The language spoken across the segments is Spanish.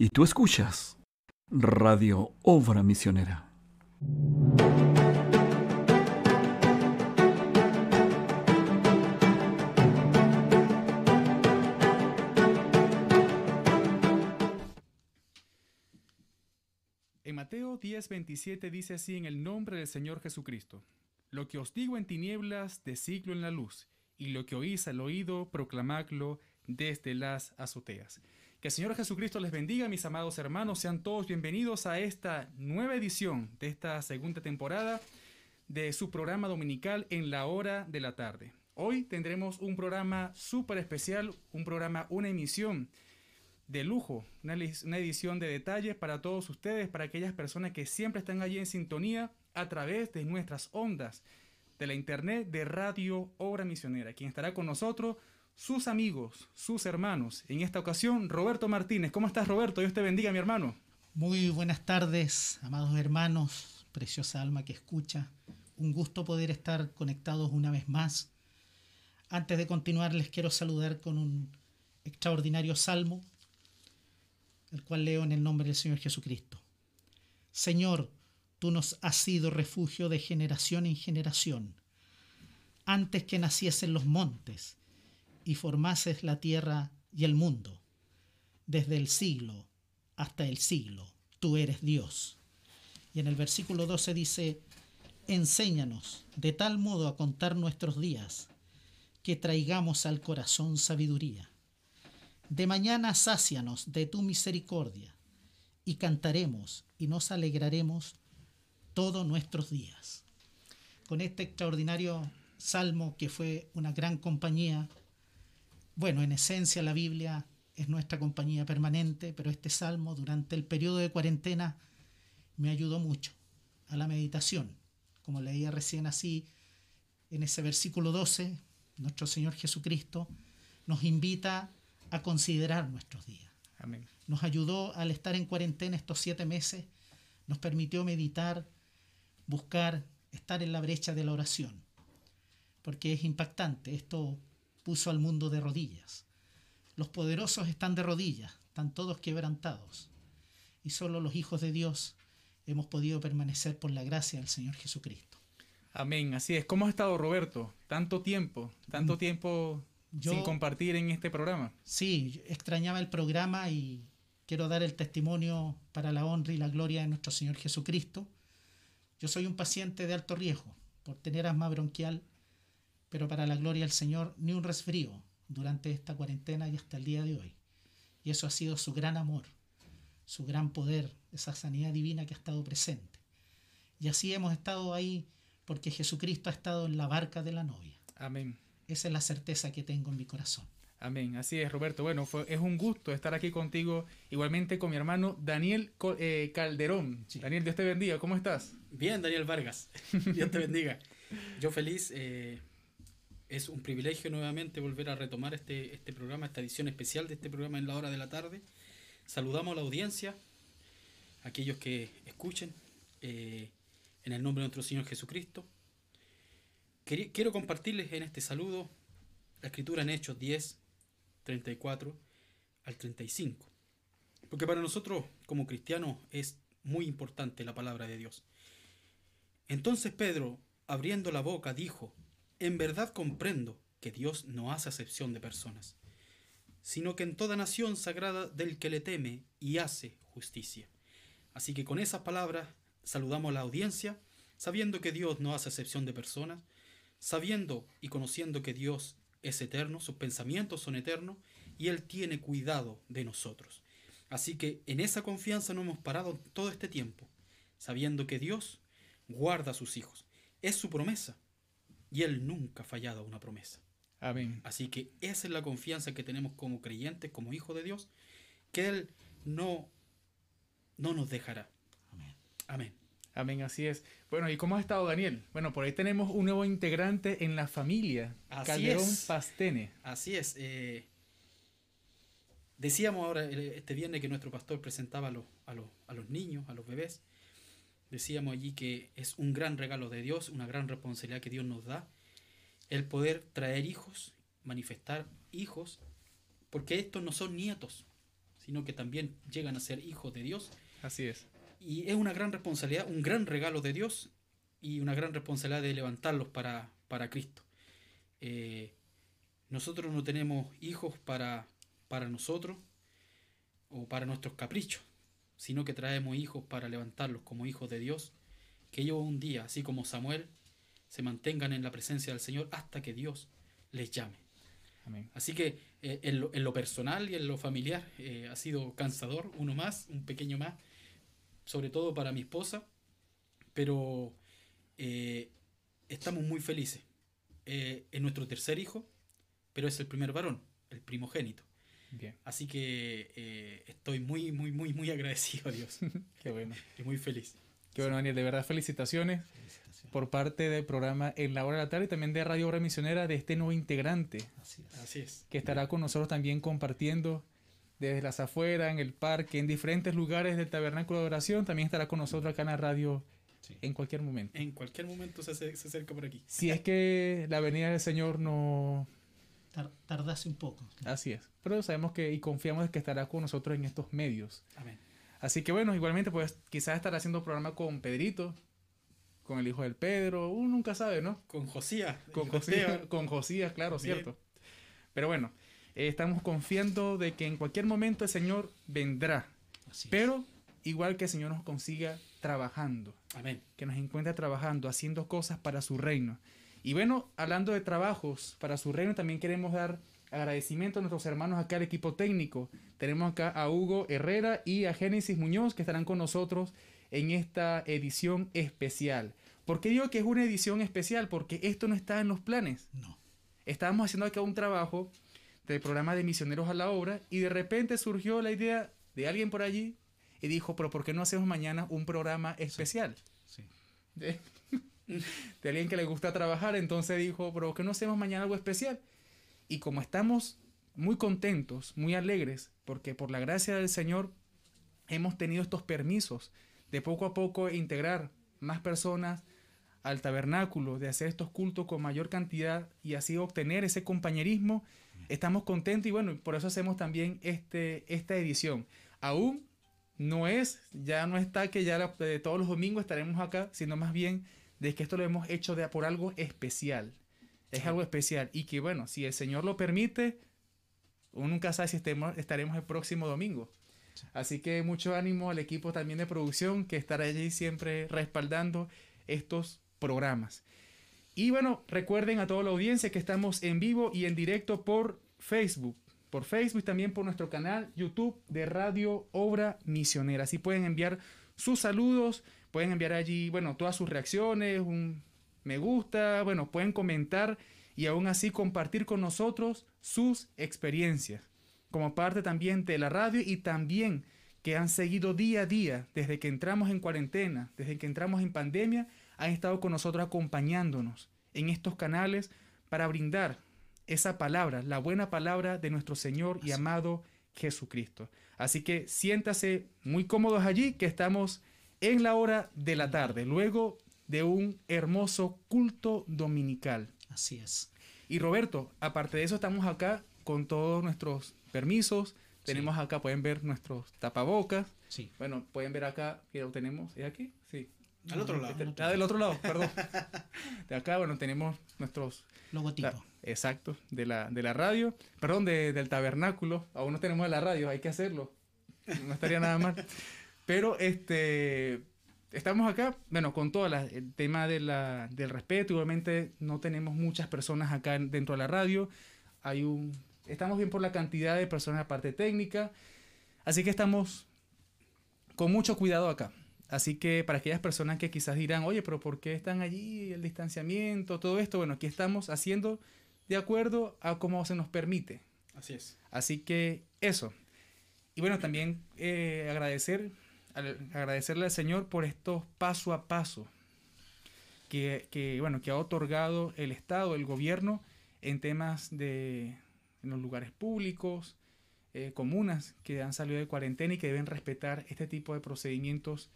Y tú escuchas Radio Obra Misionera. En Mateo 10, 27 dice así en el nombre del Señor Jesucristo. Lo que os digo en tinieblas, decidlo en la luz, y lo que oís al oído, proclamadlo desde las azoteas. Que el Señor Jesucristo les bendiga, mis amados hermanos. Sean todos bienvenidos a esta nueva edición de esta segunda temporada de su programa dominical en la hora de la tarde. Hoy tendremos un programa súper especial, un programa, una emisión de lujo, una, una edición de detalles para todos ustedes, para aquellas personas que siempre están allí en sintonía a través de nuestras ondas de la internet de Radio Obra Misionera. Quien estará con nosotros sus amigos, sus hermanos. En esta ocasión, Roberto Martínez. ¿Cómo estás, Roberto? Dios te bendiga, mi hermano. Muy buenas tardes, amados hermanos, preciosa alma que escucha. Un gusto poder estar conectados una vez más. Antes de continuar, les quiero saludar con un extraordinario salmo, el cual leo en el nombre del Señor Jesucristo. Señor, tú nos has sido refugio de generación en generación. Antes que naciesen los montes, y formases la tierra y el mundo. Desde el siglo hasta el siglo, tú eres Dios. Y en el versículo 12 dice, enséñanos de tal modo a contar nuestros días, que traigamos al corazón sabiduría. De mañana sácianos de tu misericordia, y cantaremos y nos alegraremos todos nuestros días. Con este extraordinario salmo que fue una gran compañía bueno, en esencia la Biblia es nuestra compañía permanente, pero este salmo durante el periodo de cuarentena me ayudó mucho a la meditación. Como leía recién así, en ese versículo 12, nuestro Señor Jesucristo nos invita a considerar nuestros días. Amén. Nos ayudó al estar en cuarentena estos siete meses, nos permitió meditar, buscar, estar en la brecha de la oración. Porque es impactante, esto puso al mundo de rodillas. Los poderosos están de rodillas, están todos quebrantados. Y solo los hijos de Dios hemos podido permanecer por la gracia del Señor Jesucristo. Amén, así es. ¿Cómo has estado, Roberto? Tanto tiempo, tanto mm. tiempo sin compartir en este programa. Sí, extrañaba el programa y quiero dar el testimonio para la honra y la gloria de nuestro Señor Jesucristo. Yo soy un paciente de alto riesgo por tener asma bronquial pero para la gloria del Señor, ni un resfrío durante esta cuarentena y hasta el día de hoy. Y eso ha sido su gran amor, su gran poder, esa sanidad divina que ha estado presente. Y así hemos estado ahí porque Jesucristo ha estado en la barca de la novia. Amén. Esa es la certeza que tengo en mi corazón. Amén, así es Roberto. Bueno, es un gusto estar aquí contigo, igualmente con mi hermano Daniel eh, Calderón. Daniel, Dios te bendiga, ¿cómo estás? Bien, Daniel Vargas, Dios te bendiga. Yo feliz, eh, es un privilegio nuevamente volver a retomar este, este programa, esta edición especial de este programa en la hora de la tarde. Saludamos a la audiencia, aquellos que escuchen, eh, en el nombre de nuestro Señor Jesucristo. Quiero compartirles en este saludo la escritura en Hechos 10, 34 al 35. Porque para nosotros como cristianos es muy importante la palabra de Dios. Entonces Pedro, abriendo la boca, dijo, en verdad comprendo que Dios no hace acepción de personas, sino que en toda nación sagrada del que le teme y hace justicia. Así que con esas palabras saludamos la audiencia, sabiendo que Dios no hace acepción de personas, sabiendo y conociendo que Dios es eterno, sus pensamientos son eternos y Él tiene cuidado de nosotros. Así que en esa confianza no hemos parado todo este tiempo, sabiendo que Dios guarda a sus hijos. Es su promesa y Él nunca ha fallado a una promesa. Amén. Así que esa es la confianza que tenemos como creyentes, como hijos de Dios, que Él no, no nos dejará. Amén. Amén. Amén, así es. Bueno, ¿y cómo ha estado Daniel? Bueno, por ahí tenemos un nuevo integrante en la familia, así Calderón Pastene. Así es. Eh, decíamos ahora este viernes que nuestro pastor presentaba a los, a, los, a los niños, a los bebés, Decíamos allí que es un gran regalo de Dios, una gran responsabilidad que Dios nos da, el poder traer hijos, manifestar hijos, porque estos no son nietos, sino que también llegan a ser hijos de Dios. Así es. Y es una gran responsabilidad, un gran regalo de Dios y una gran responsabilidad de levantarlos para, para Cristo. Eh, nosotros no tenemos hijos para, para nosotros o para nuestros caprichos, sino que traemos hijos para levantarlos como hijos de Dios, que ellos un día, así como Samuel, se mantengan en la presencia del Señor hasta que Dios les llame. Amén. Así que eh, en, lo, en, lo, personal y en lo familiar eh, ha sido cansador, uno más, un pequeño más, sobre todo para mi esposa, pero eh, estamos muy felices. Es nuestro tercer hijo, pero es el primer varón, el primogénito. Bien. Así que eh, estoy muy, muy, muy, muy agradecido a Dios. Qué bueno. Y muy feliz. Qué bueno, Daniel. De verdad, felicitaciones, felicitaciones, por parte del programa En la Hora de la Tarde y también de Radio Obra Misionera de este nuevo integrante. Así es. Así es. Que estará con nosotros también compartiendo desde las afueras, en el parque, en diferentes lugares del tabernáculo de oración. También estará con nosotros acá en la radio sí. en cualquier momento. En cualquier momento se, se, acerca por aquí. Si es que la venida del Señor no... Tardase un poco. Así es. Pero sabemos que y confiamos que estará con nosotros en estos medios. Amén. Así que bueno, igualmente pues quizás estará haciendo programa con Pedrito, con el hijo del Pedro, uno nunca sabe, ¿no? Con Josías. Con Josías, con Josías, claro, Bien. cierto. Pero bueno, eh, estamos confiando de que en cualquier momento el Señor vendrá. Así pero igual que el Señor nos consiga trabajando. Amén. Que nos encuentre trabajando, haciendo cosas para su reino. Y bueno, hablando de trabajos para su reino, también queremos dar agradecimiento a nuestros hermanos acá al equipo técnico. Tenemos acá a Hugo Herrera y a Génesis Muñoz que estarán con nosotros en esta edición especial. ¿Por qué digo que es una edición especial? Porque esto no está en los planes. No. Estábamos haciendo acá un trabajo del programa de Misioneros a la Obra y de repente surgió la idea de alguien por allí y dijo, pero ¿por qué no hacemos mañana un programa especial? Sí. de, alguien que le gusta trabajar, entonces dijo, pero ¿por qué no hacemos mañana algo especial? Y como estamos muy contentos, muy alegres, porque por la gracia del Señor hemos tenido estos permisos de poco a poco integrar más personas al tabernáculo, de hacer estos cultos con mayor cantidad y así obtener ese compañerismo, estamos contentos y bueno, por eso hacemos también este, esta edición. Aún no es, ya no está que ya la, de todos los domingos estaremos acá, sino más bien de que esto lo hemos hecho de, por algo especial. Es algo especial y que bueno, si el Señor lo permite, uno nunca sabe si estemos, estaremos el próximo domingo. Así que mucho ánimo al equipo también de producción que estará allí siempre respaldando estos programas. Y bueno, recuerden a toda la audiencia que estamos en vivo y en directo por Facebook. Por Facebook y también por nuestro canal YouTube de Radio Obra Misionera. Así pueden enviar sus saludos, pueden enviar allí, bueno, todas sus reacciones, un me gusta, bueno, pueden comentar y aún así compartir con nosotros sus experiencias como parte también de la radio y también que han seguido día a día desde que entramos en cuarentena, desde que entramos en pandemia, han estado con nosotros acompañándonos en estos canales para brindar esa palabra, la buena palabra de nuestro Señor y amado Jesucristo. Así que siéntase muy cómodos allí, que estamos en la hora de la tarde, luego de un hermoso culto dominical. Así es. Y Roberto, aparte de eso, estamos acá con todos nuestros permisos. Tenemos sí. acá, pueden ver nuestros tapabocas. Sí. Bueno, pueden ver acá, que lo tenemos. ¿Es aquí? Sí. Al otro lado. Este, ah, del otro lado, perdón. de acá, bueno, tenemos nuestros... Logotipo. Exacto, de la, de la radio. Perdón, de, del tabernáculo. Aún no tenemos la radio, hay que hacerlo. No estaría nada mal. Pero este estamos acá, bueno, con todo el tema de del respeto, igualmente no tenemos muchas personas acá dentro de la radio, hay un, estamos bien por la cantidad de personas de la parte técnica, así que estamos con mucho cuidado acá. Así que para aquellas personas que quizás dirán, oye, pero ¿por qué están allí el distanciamiento, todo esto? Bueno, aquí estamos haciendo de acuerdo a cómo se nos permite. Así es. Así que eso. Y bueno, también eh, agradecer agradecerle al Señor por estos paso a paso que, que, bueno, que ha otorgado el Estado, el gobierno, en temas de en los lugares públicos, eh, comunas que han salido de cuarentena y que deben respetar este tipo de procedimientos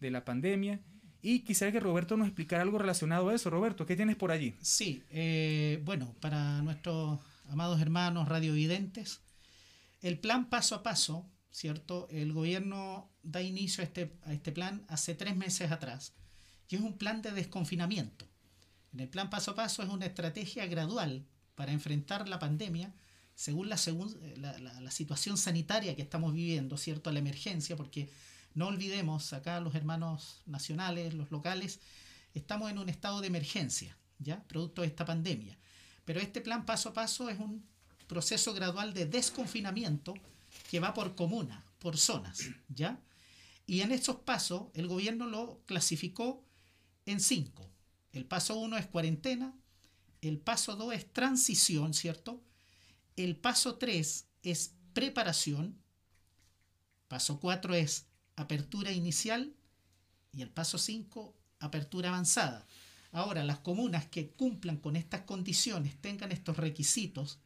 de la pandemia. Y quisiera que Roberto nos explicara algo relacionado a eso. Roberto, ¿qué tienes por allí? Sí, eh, bueno, para nuestros amados hermanos radiovidentes, el plan paso a paso ¿cierto? El gobierno da inicio a este, a este plan hace tres meses atrás y es un plan de desconfinamiento. En el plan paso a paso es una estrategia gradual para enfrentar la pandemia según la, la, la, situación sanitaria que estamos viviendo, ¿cierto? La emergencia, porque no olvidemos, acá los hermanos nacionales, los locales, estamos en un estado de emergencia, ¿ya? Producto de esta pandemia. Pero este plan paso a paso es un proceso gradual de desconfinamiento que va por comuna, por zonas, ¿ya? Y en estos pasos el gobierno lo clasificó en cinco. El paso uno es cuarentena, el paso dos es transición, ¿cierto? El paso tres es preparación, paso cuatro es apertura inicial y el paso cinco, apertura avanzada. Ahora, las comunas que cumplan con estas condiciones, tengan estos requisitos,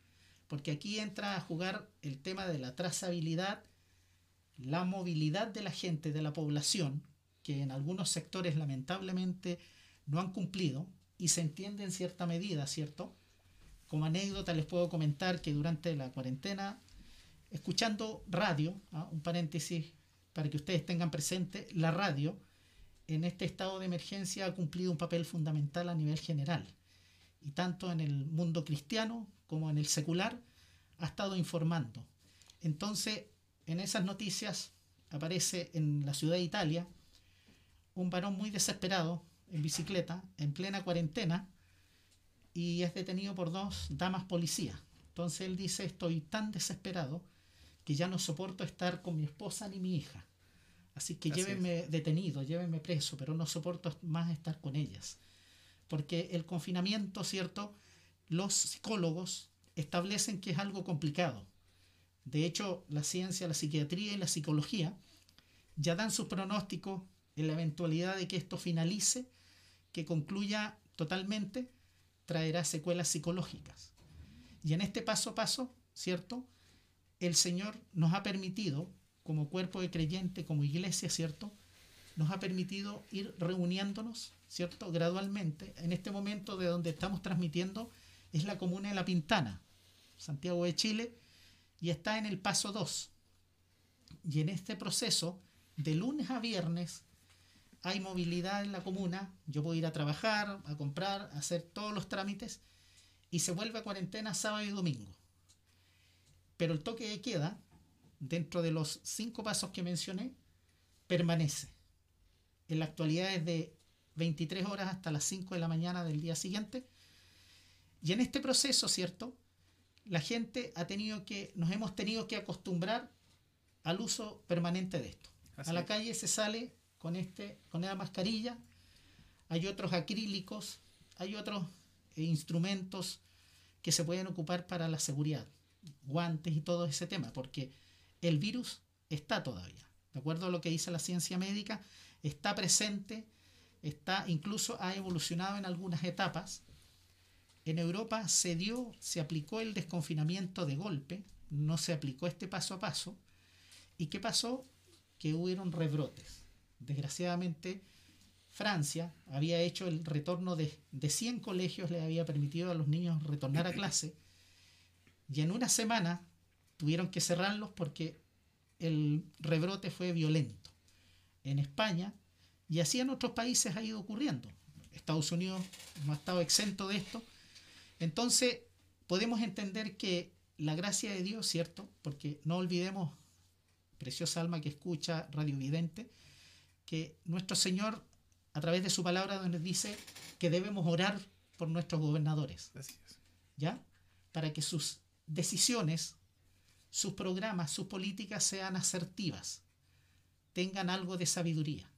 porque aquí entra a jugar el tema de la trazabilidad, la movilidad de la gente, de la población, que en algunos sectores lamentablemente no han cumplido y se entiende en cierta medida, ¿cierto? Como anécdota les puedo comentar que durante la cuarentena, escuchando radio, ¿ah? un paréntesis para que ustedes tengan presente, la radio en este estado de emergencia ha cumplido un papel fundamental a nivel general. Y tanto en el mundo cristiano como en el secular ha estado informando. Entonces, en esas noticias aparece en la ciudad de Italia un varón muy desesperado en bicicleta, en plena cuarentena, y es detenido por dos damas policías. Entonces él dice, estoy tan desesperado que ya no soporto estar con mi esposa ni mi hija. Así que llévenme detenido, llévenme preso, pero no soporto más estar con ellas. Porque el confinamiento, ¿cierto? Los psicólogos establecen que es algo complicado. De hecho, la ciencia, la psiquiatría y la psicología ya dan sus pronósticos en la eventualidad de que esto finalice, que concluya totalmente, traerá secuelas psicológicas. Y en este paso a paso, ¿cierto? El Señor nos ha permitido, como cuerpo de creyente, como iglesia, ¿cierto? Nos ha permitido ir reuniéndonos, ¿cierto? Gradualmente. En este momento de donde estamos transmitiendo es la comuna de La Pintana, Santiago de Chile, y está en el paso 2. Y en este proceso, de lunes a viernes, hay movilidad en la comuna, yo puedo ir a trabajar, a comprar, a hacer todos los trámites, y se vuelve a cuarentena sábado y domingo. Pero el toque de queda, dentro de los cinco pasos que mencioné, permanece. En la actualidad es de 23 horas hasta las 5 de la mañana del día siguiente. Y en este proceso, ¿cierto? La gente ha tenido que, nos hemos tenido que acostumbrar al uso permanente de esto. a la calle se sale con, este, con la mascarilla, hay otros acrílicos, hay otros eh, instrumentos que se pueden ocupar para la seguridad, guantes y todo ese tema, porque el virus está todavía. De acuerdo a lo que dice la ciencia médica, está presente, está incluso ha evolucionado en algunas etapas. En Europa se dio, se aplicó el desconfinamiento de golpe, no se aplicó este paso a paso. ¿Y qué pasó? Que hubieron rebrotes. Desgraciadamente, Francia había hecho el retorno de, de 100 colegios, le había permitido a los niños retornar a clase, y en una semana tuvieron que cerrarlos porque el rebrote fue violento. En España, y así en otros países ha ido ocurriendo. Estados Unidos no ha estado exento de esto. Entonces, podemos entender que la gracia de Dios, ¿cierto? Porque no olvidemos, preciosa alma que escucha, Radio Vidente, que nuestro Señor, a través de su palabra, nos dice que debemos orar por nuestros gobernadores. ¿Ya? Para que sus decisiones, sus programas, sus políticas sean asertivas, tengan algo de sabiduría.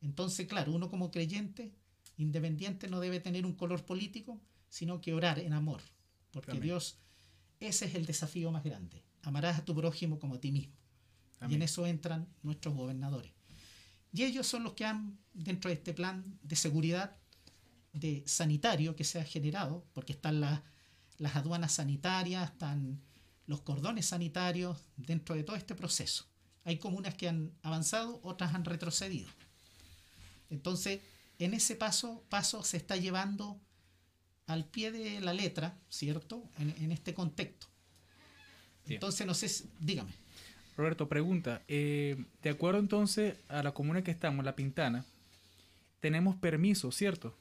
Entonces, claro, uno como creyente, independiente, no debe tener un color político, sino que orar en amor. Porque Dios, ese es el desafío más grande. Amarás a tu prójimo como a ti mismo. Y en eso entran nuestros gobernadores. Y ellos son los que han, dentro de este plan de seguridad de sanitario que se ha generado, porque están las aduanas sanitarias, están los cordones sanitarios dentro de todo este proceso. Hay comunas que han avanzado, otras han retrocedido. Entonces, en ese paso, paso se está llevando al pie de la letra, ¿cierto? En, este contexto. Entonces, no sé, dígame. Roberto, pregunta. eh, de acuerdo entonces a la comuna que estamos, La Pintana, tenemos permiso, ¿cierto?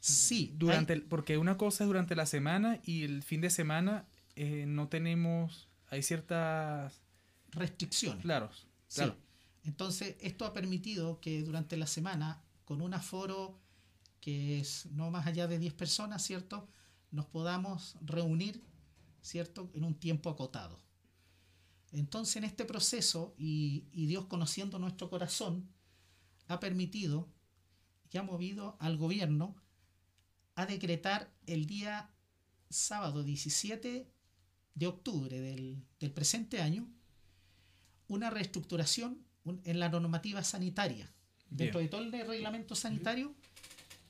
Sí, Durante el- porque una cosa es durante la semana y el fin de semana eh, no tenemos, hay ciertas, restricciones. claro, Sí. claro, Entonces, esto ha permitido que durante la semana, con un aforo que es no más allá de 10 personas, ¿cierto? Nos podamos reunir, ¿cierto? En un tiempo acotado. Entonces, en este proceso, y, y Dios conociendo nuestro corazón, ha permitido y ha movido al gobierno a decretar el día sábado 17 de octubre del, del presente año una reestructuración un- en la normativa sanitaria. Dentro de todo el reglamento sanitario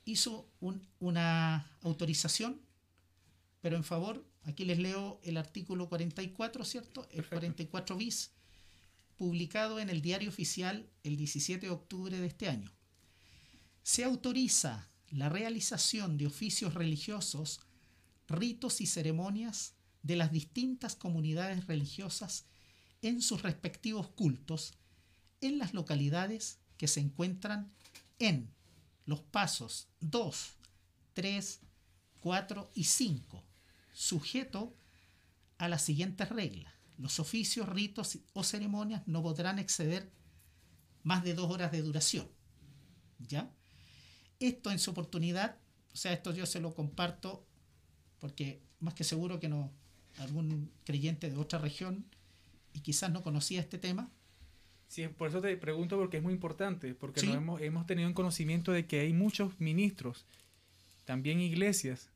hizo un- una autorización, pero en favor, aquí les leo el artículo 44, ¿cierto? El Perfecto. 44 bis, publicado en el diario oficial el 17 de octubre de este año. Se autoriza la realización de oficios religiosos, ritos y ceremonias de las distintas comunidades religiosas en sus respectivos cultos en las localidades que se encuentran en los pasos 2, 3, 4 y 5, sujeto a las siguientes reglas. Los oficios, ritos o ceremonias no podrán exceder más de dos horas de duración. ¿Ya? Esto en su oportunidad, o sea, esto yo se lo comparto porque más que seguro que no algún creyente de otra región y quizás no conocía este tema, Sí, por eso te pregunto porque es muy importante, porque Sí. hemos, hemos tenido en conocimiento de que hay muchos ministros, también iglesias,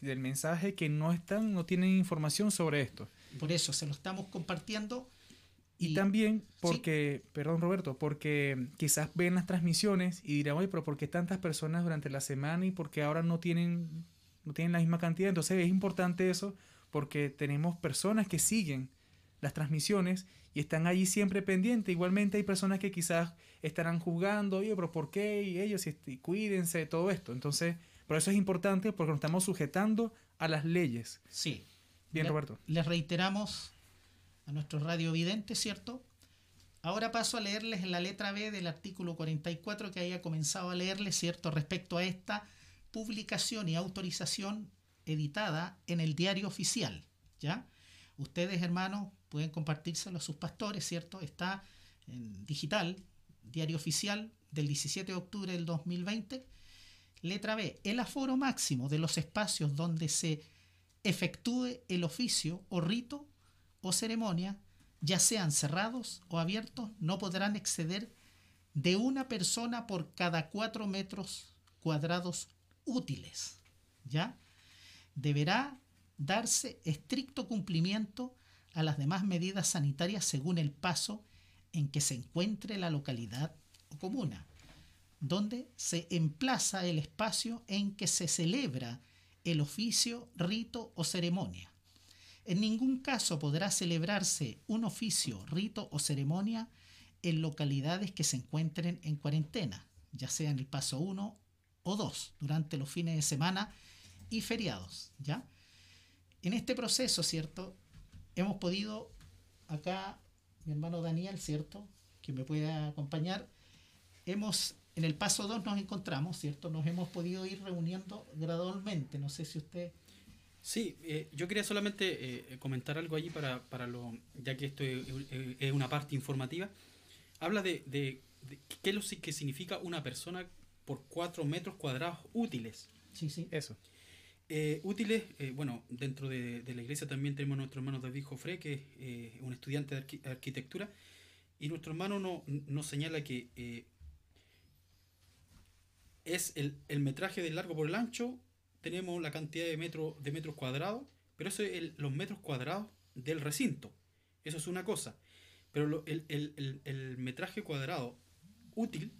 del mensaje que no están, no tienen información sobre esto. por eso se lo estamos compartiendo Y, Y- también porque, perdón Roberto, porque quizás ven las transmisiones y dirán, oye, pero ¿por qué tantas personas durante la semana y por qué ahora no tienen, no tienen la misma cantidad? Entonces es importante eso porque tenemos personas que siguen las transmisiones y están allí siempre pendientes. Igualmente hay personas que quizás estarán juzgando, oye, pero ¿por qué? Y ellos, este, cuídense, todo esto. Entonces, por eso es importante porque nos estamos sujetando a las leyes. sí. Bien, Le- Roberto. Les reiteramos a nuestros radiovidentes, ¿cierto? Ahora paso a leerles la letra B del artículo 44 que haya comenzado a leerles, ¿cierto? Respecto a esta publicación y autorización editada en el diario oficial, ¿ya? Ustedes, hermanos, pueden compartírselo a sus pastores, ¿cierto? Está en digital, diario oficial del 17 de octubre del 2020. Letra B, el aforo máximo de los espacios donde se efectúe el oficio o rito o ceremonia, ya sean cerrados o abiertos, no podrán exceder de una persona por cada cuatro metros cuadrados útiles. ¿Ya? Deberá darse estricto cumplimiento a las demás medidas sanitarias según el paso en que se encuentre la localidad o comuna, donde se emplaza el espacio en que se celebra el oficio, rito o ceremonia. En ningún caso podrá celebrarse un oficio, rito o ceremonia en localidades que se encuentren en cuarentena, ya sea en el paso 1 o 2, durante los fines de semana y feriados, ¿ya? En este proceso, ¿cierto? Hemos podido, acá, mi hermano Daniel, ¿cierto? Que me puede acompañar, hemos, en el paso 2 nos encontramos, ¿cierto? Nos hemos podido ir reuniendo gradualmente, no sé si usted... Sí, eh, yo quería solamente eh, comentar algo allí para, para lo, ya que esto es, es- una parte informativa. Habla de, de- de qué es lo que significa una persona por cuatro metros cuadrados útiles. Sí, sí. Eso. Eh, útiles, eh, bueno, dentro de, de la iglesia también tenemos a nuestro hermano David Jofré, que es eh, un estudiante de arqui- arquitectura, y nuestro hermano no- nos señala que eh, es el, el metraje del largo por el ancho, tenemos la cantidad de, metro, de metros cuadrados, pero eso es los metros cuadrados del recinto. Eso es una cosa. Pero lo- el, el- el- metraje cuadrado útil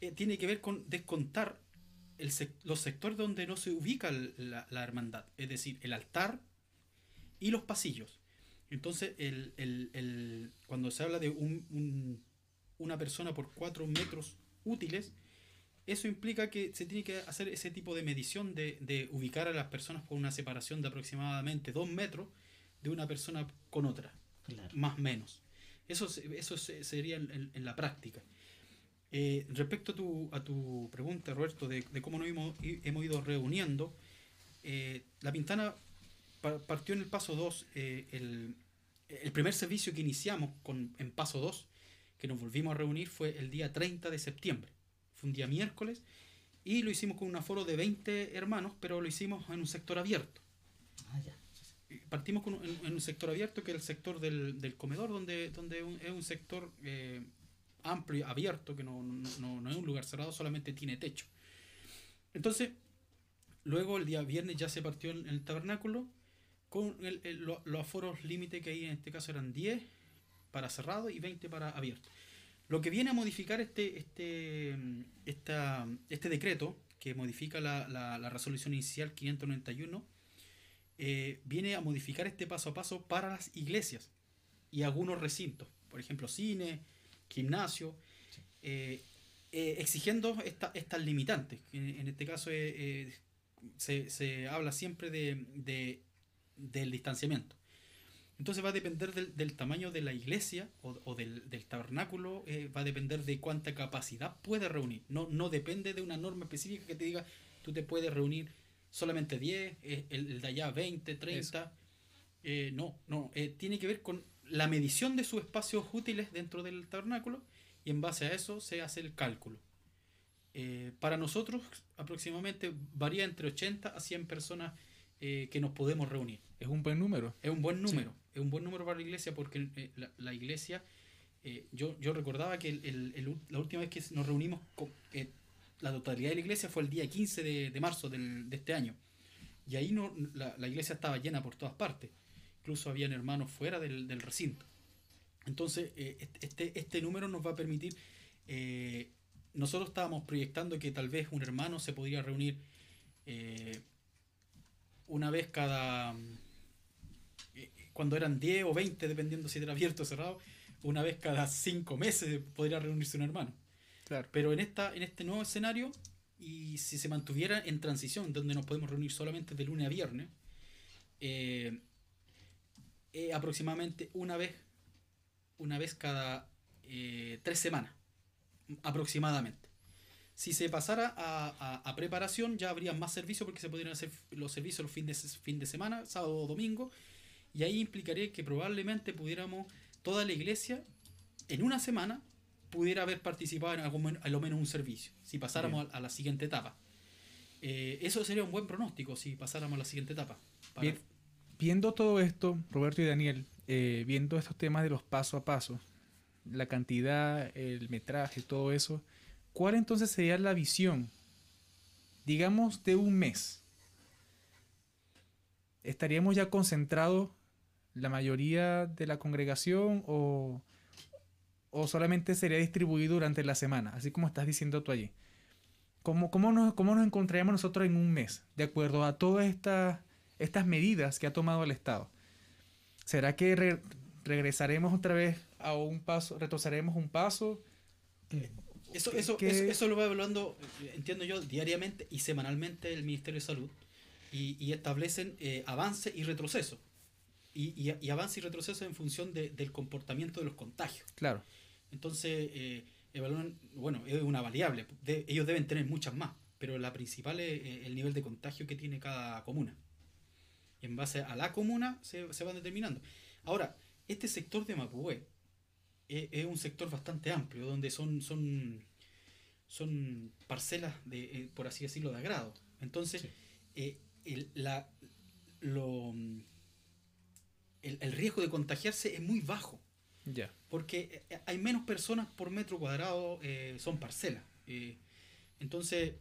eh, tiene que ver con descontar el los sectores donde no se ubica la, la hermandad, es decir, el altar y los pasillos. Entonces, el, cuando se habla de un- un- una persona por cuatro metros útiles, eso implica que se tiene que hacer ese tipo de medición de, de ubicar a las personas por una separación de aproximadamente dos metros de una persona con otra Claro. más o menos. Eso, eso sería en, la práctica. Eh, respecto a tu, a tu pregunta, Roberto, de, cómo nos hemos, hemos ido reuniendo, eh, la Pintana partió en el paso 2. Eh, el, el, primer servicio que iniciamos con, en paso 2, que nos volvimos a reunir, fue el día 30 de septiembre. Fue un día miércoles y lo hicimos con un aforo de 20 hermanos, pero lo hicimos en un sector abierto. Ah, ya partimos con en, un sector abierto que es el sector del, del comedor, donde, donde es un sector eh, amplio, abierto, que no, no, no, es un lugar cerrado, solamente tiene techo. Entonces, luego el día viernes ya se partió en, el tabernáculo con el, los aforos límite que hay en este caso eran 10 para cerrado y 20 para abierto. Lo que viene a modificar este, este, esta, este decreto, que modifica la, la, la resolución inicial 591, eh, viene a modificar este paso a paso para las iglesias y algunos recintos, por ejemplo, cine, gimnasio, eh, eh, exigiendo estas limitantes. En, este caso se, habla siempre de, del distanciamiento. Entonces va a depender del, tamaño de la iglesia o, del, tabernáculo, va a depender de cuánta capacidad puede reunir. No, no depende de una norma específica que te diga tú te puedes reunir solamente 10, eh, el, de allá 20, 30. Eh, no, no, eh, tiene que ver con la medición de sus espacios útiles dentro del tabernáculo y en base a eso se hace el cálculo. para nosotros aproximadamente varía entre 80 a 100 personas que nos podemos reunir. Es un buen número. Es un buen número. Es un buen número para la iglesia porque la, iglesia, yo, yo recordaba que la última vez que nos reunimos con, la totalidad de la iglesia fue el día 15 de, marzo de este año. Y ahí no, la, iglesia estaba llena por todas partes. Incluso habían hermanos fuera del, recinto. Entonces, eh, este, este número nos va a permitir... Eh, nosotros estábamos proyectando que tal vez un hermano se podría reunir eh, una vez cada... cuando eran 10 o 20, dependiendo si era abierto o cerrado, una vez cada 5 meses podría reunirse un hermano. Pero en, esta, en este nuevo escenario, y si se mantuviera en transición, donde nos podemos reunir solamente de lunes a viernes, eh, eh, aproximadamente una vez, una vez cada eh, tres semanas, aproximadamente. Si se pasara a, preparación, ya habría más servicios porque se podrían hacer los servicios los fines de, fin de semana, sábado o domingo, y ahí implicaría que probablemente pudiéramos toda la iglesia en una semana pudiera haber participado en algún, a lo menos un servicio, si pasáramos a, la siguiente etapa. Eh, eso sería un buen pronóstico si pasáramos a la siguiente etapa. viendo todo esto, Roberto y Daniel, eh, viendo estos temas de los paso a paso, la cantidad, el metraje, todo eso, ¿cuál entonces sería la visión, digamos, de un mes? ¿Estaríamos ya concentrados la mayoría de la congregación o o solamente sería distribuido durante la semana, así como estás diciendo tú allí. ¿Cómo, cómo, nos, cómo nos encontraríamos nosotros en un mes, de acuerdo a todas estas, estas medidas que ha tomado el Estado? ¿Será que regresaremos otra vez a un paso, retrocederemos un paso? Eso, eso, eso, lo va evaluando, entiendo yo, diariamente y semanalmente el Ministerio de Salud y, establecen eh, avance y retroceso. Y, y, y, avance y retroceso en función del comportamiento de los contagios. Claro. Entonces, eh, evalúan, bueno, es una variable, ellos deben tener muchas más, pero la principal es eh, el nivel de contagio que tiene cada comuna. En base a la comuna se, se van determinando. Ahora, este sector de Mapué es, un sector bastante amplio, donde son, son, son parcelas, de, eh, por así decirlo, de agrado. Entonces, el, la, lo, el, el riesgo de contagiarse es muy bajo. Porque eh, hay menos personas por metro cuadrado, eh, son parcelas. Eh, entonces,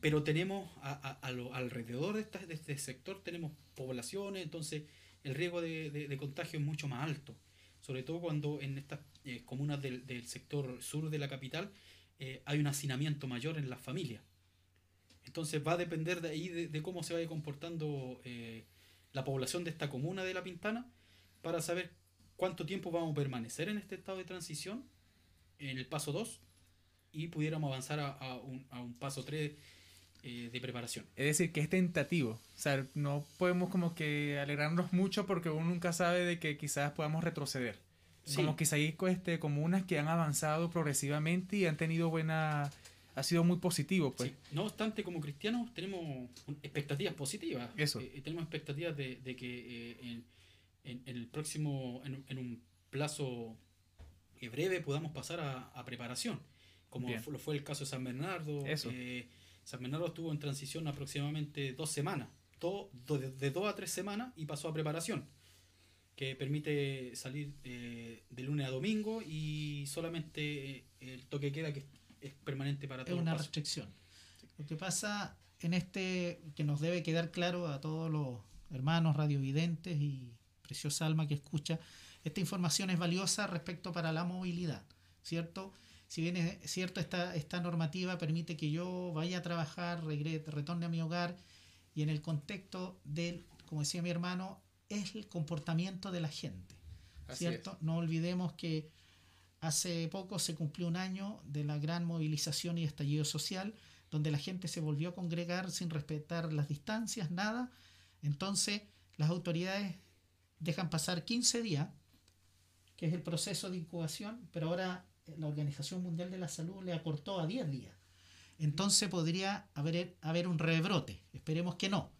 pero tenemos a, alrededor de, de, este sector, tenemos poblaciones, entonces el riesgo de, contagio es mucho más alto. Sobre todo cuando en estas comunas del, sector sur de la capital hay un hacinamiento mayor en las familias. Entonces va a depender de ahí de, cómo se vaya comportando la población de esta comuna de La Pintana para saber cuánto tiempo vamos a permanecer en este estado de transición, en el paso 2, y pudiéramos avanzar a, un, paso 3 eh, de preparación. Es decir, que es tentativo. O sea, no podemos como que alegrarnos mucho porque uno nunca sabe de que quizás podamos retroceder. Como quizá hay este, comunas que han avanzado progresivamente y han tenido buena... Ha sido muy positivo, pues. No obstante, como cristianos tenemos expectativas positivas. Eso. Eh, tenemos expectativas de, de que eh, en, en, el próximo, en, en un plazo breve podamos pasar a, a preparación, como lo fue el caso de San Bernardo. Eso. Eh, San Bernardo estuvo en transición aproximadamente dos semanas, todo, de dos a tres semanas y pasó a preparación que permite salir eh, de lunes a domingo y solamente eh, el toque queda que es permanente para todos. Es una restricción. Lo que pasa en este, que nos debe quedar claro a todos los hermanos radiovidentes y preciosa alma que escucha, esta información es valiosa respecto para la movilidad, ¿cierto? Si bien es cierto, esta, esta normativa permite que yo vaya a trabajar, retorne a mi hogar y en el contexto del, como decía mi hermano, es el comportamiento de la gente. ¿Cierto? No olvidemos que hace poco se cumplió un año de la gran movilización y estallido social, donde la gente se volvió a congregar sin respetar las distancias, nada. Entonces, las autoridades dejan pasar 15 días, que es el proceso de incubación, pero ahora la Organización Mundial de la Salud le acortó a 10 días. Entonces podría haber, haber un rebrote. Esperemos que no.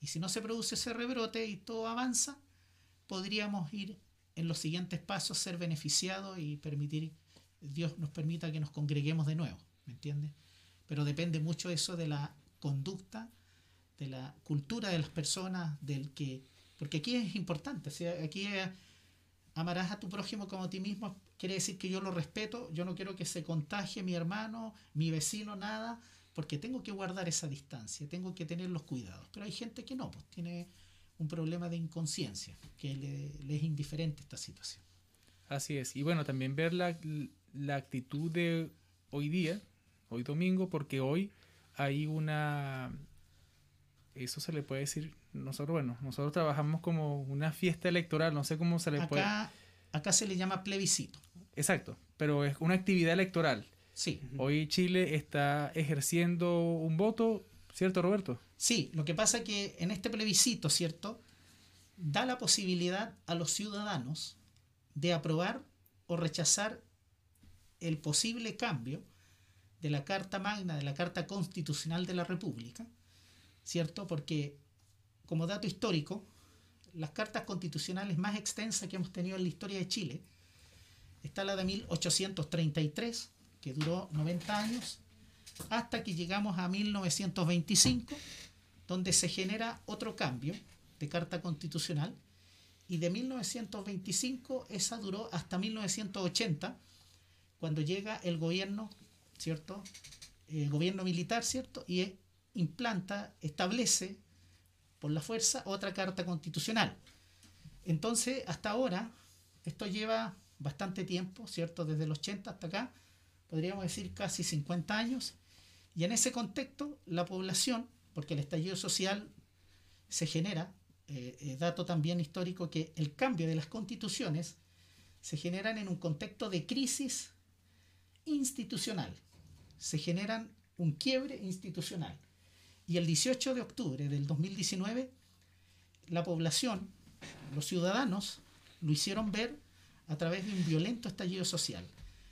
Y si no se produce ese rebrote y todo avanza, podríamos ir en los siguientes pasos, ser beneficiados y permitir, Dios nos permita que nos congreguemos de nuevo, ¿me entiendes? Pero depende mucho eso de la conducta, de la cultura de las personas, del que, porque aquí es importante, aquí amarás a tu prójimo como a ti mismo, quiere decir que yo lo respeto, yo no quiero que se contagie mi hermano, mi vecino, nada, porque tengo que guardar esa distancia, tengo que tener los cuidados. Pero hay gente que no, pues tiene un problema de inconsciencia, que le, es indiferente esta situación. Así es. Y bueno, también ver la, la actitud de hoy día, hoy domingo, porque hoy hay una... Eso se le puede decir, nosotros, bueno, nosotros trabajamos como una fiesta electoral, no sé cómo se le acá, puede... Acá se le llama plebiscito. Exacto, pero es una actividad electoral. Sí. Hoy Chile está ejerciendo un voto, ¿cierto, Roberto? Sí, lo que pasa es que en este plebiscito, ¿cierto? Da la posibilidad a los ciudadanos de aprobar o rechazar el posible cambio de la Carta Magna, de la Carta Constitucional de la República, ¿cierto? Porque, como dato histórico, las cartas constitucionales más extensas que hemos tenido en la historia de Chile está la de 1833, que duró 90 años, hasta que llegamos a 1925, donde se genera otro cambio de Carta Constitucional, y de 1925 esa duró hasta 1980, cuando llega el gobierno, ¿cierto? El gobierno militar, ¿cierto? Y implanta, establece por la fuerza otra carta constitucional. Entonces, hasta ahora, esto lleva bastante tiempo, ¿cierto? Desde los 80 hasta acá, podríamos decir casi 50 años, y en ese contexto la población, porque el estallido social se genera, eh, eh, dato también histórico que el cambio de las constituciones se generan en un contexto de crisis institucional, se generan un quiebre institucional. Y el 18 de octubre del 2019, la población, los ciudadanos, lo hicieron ver a través de un violento estallido social.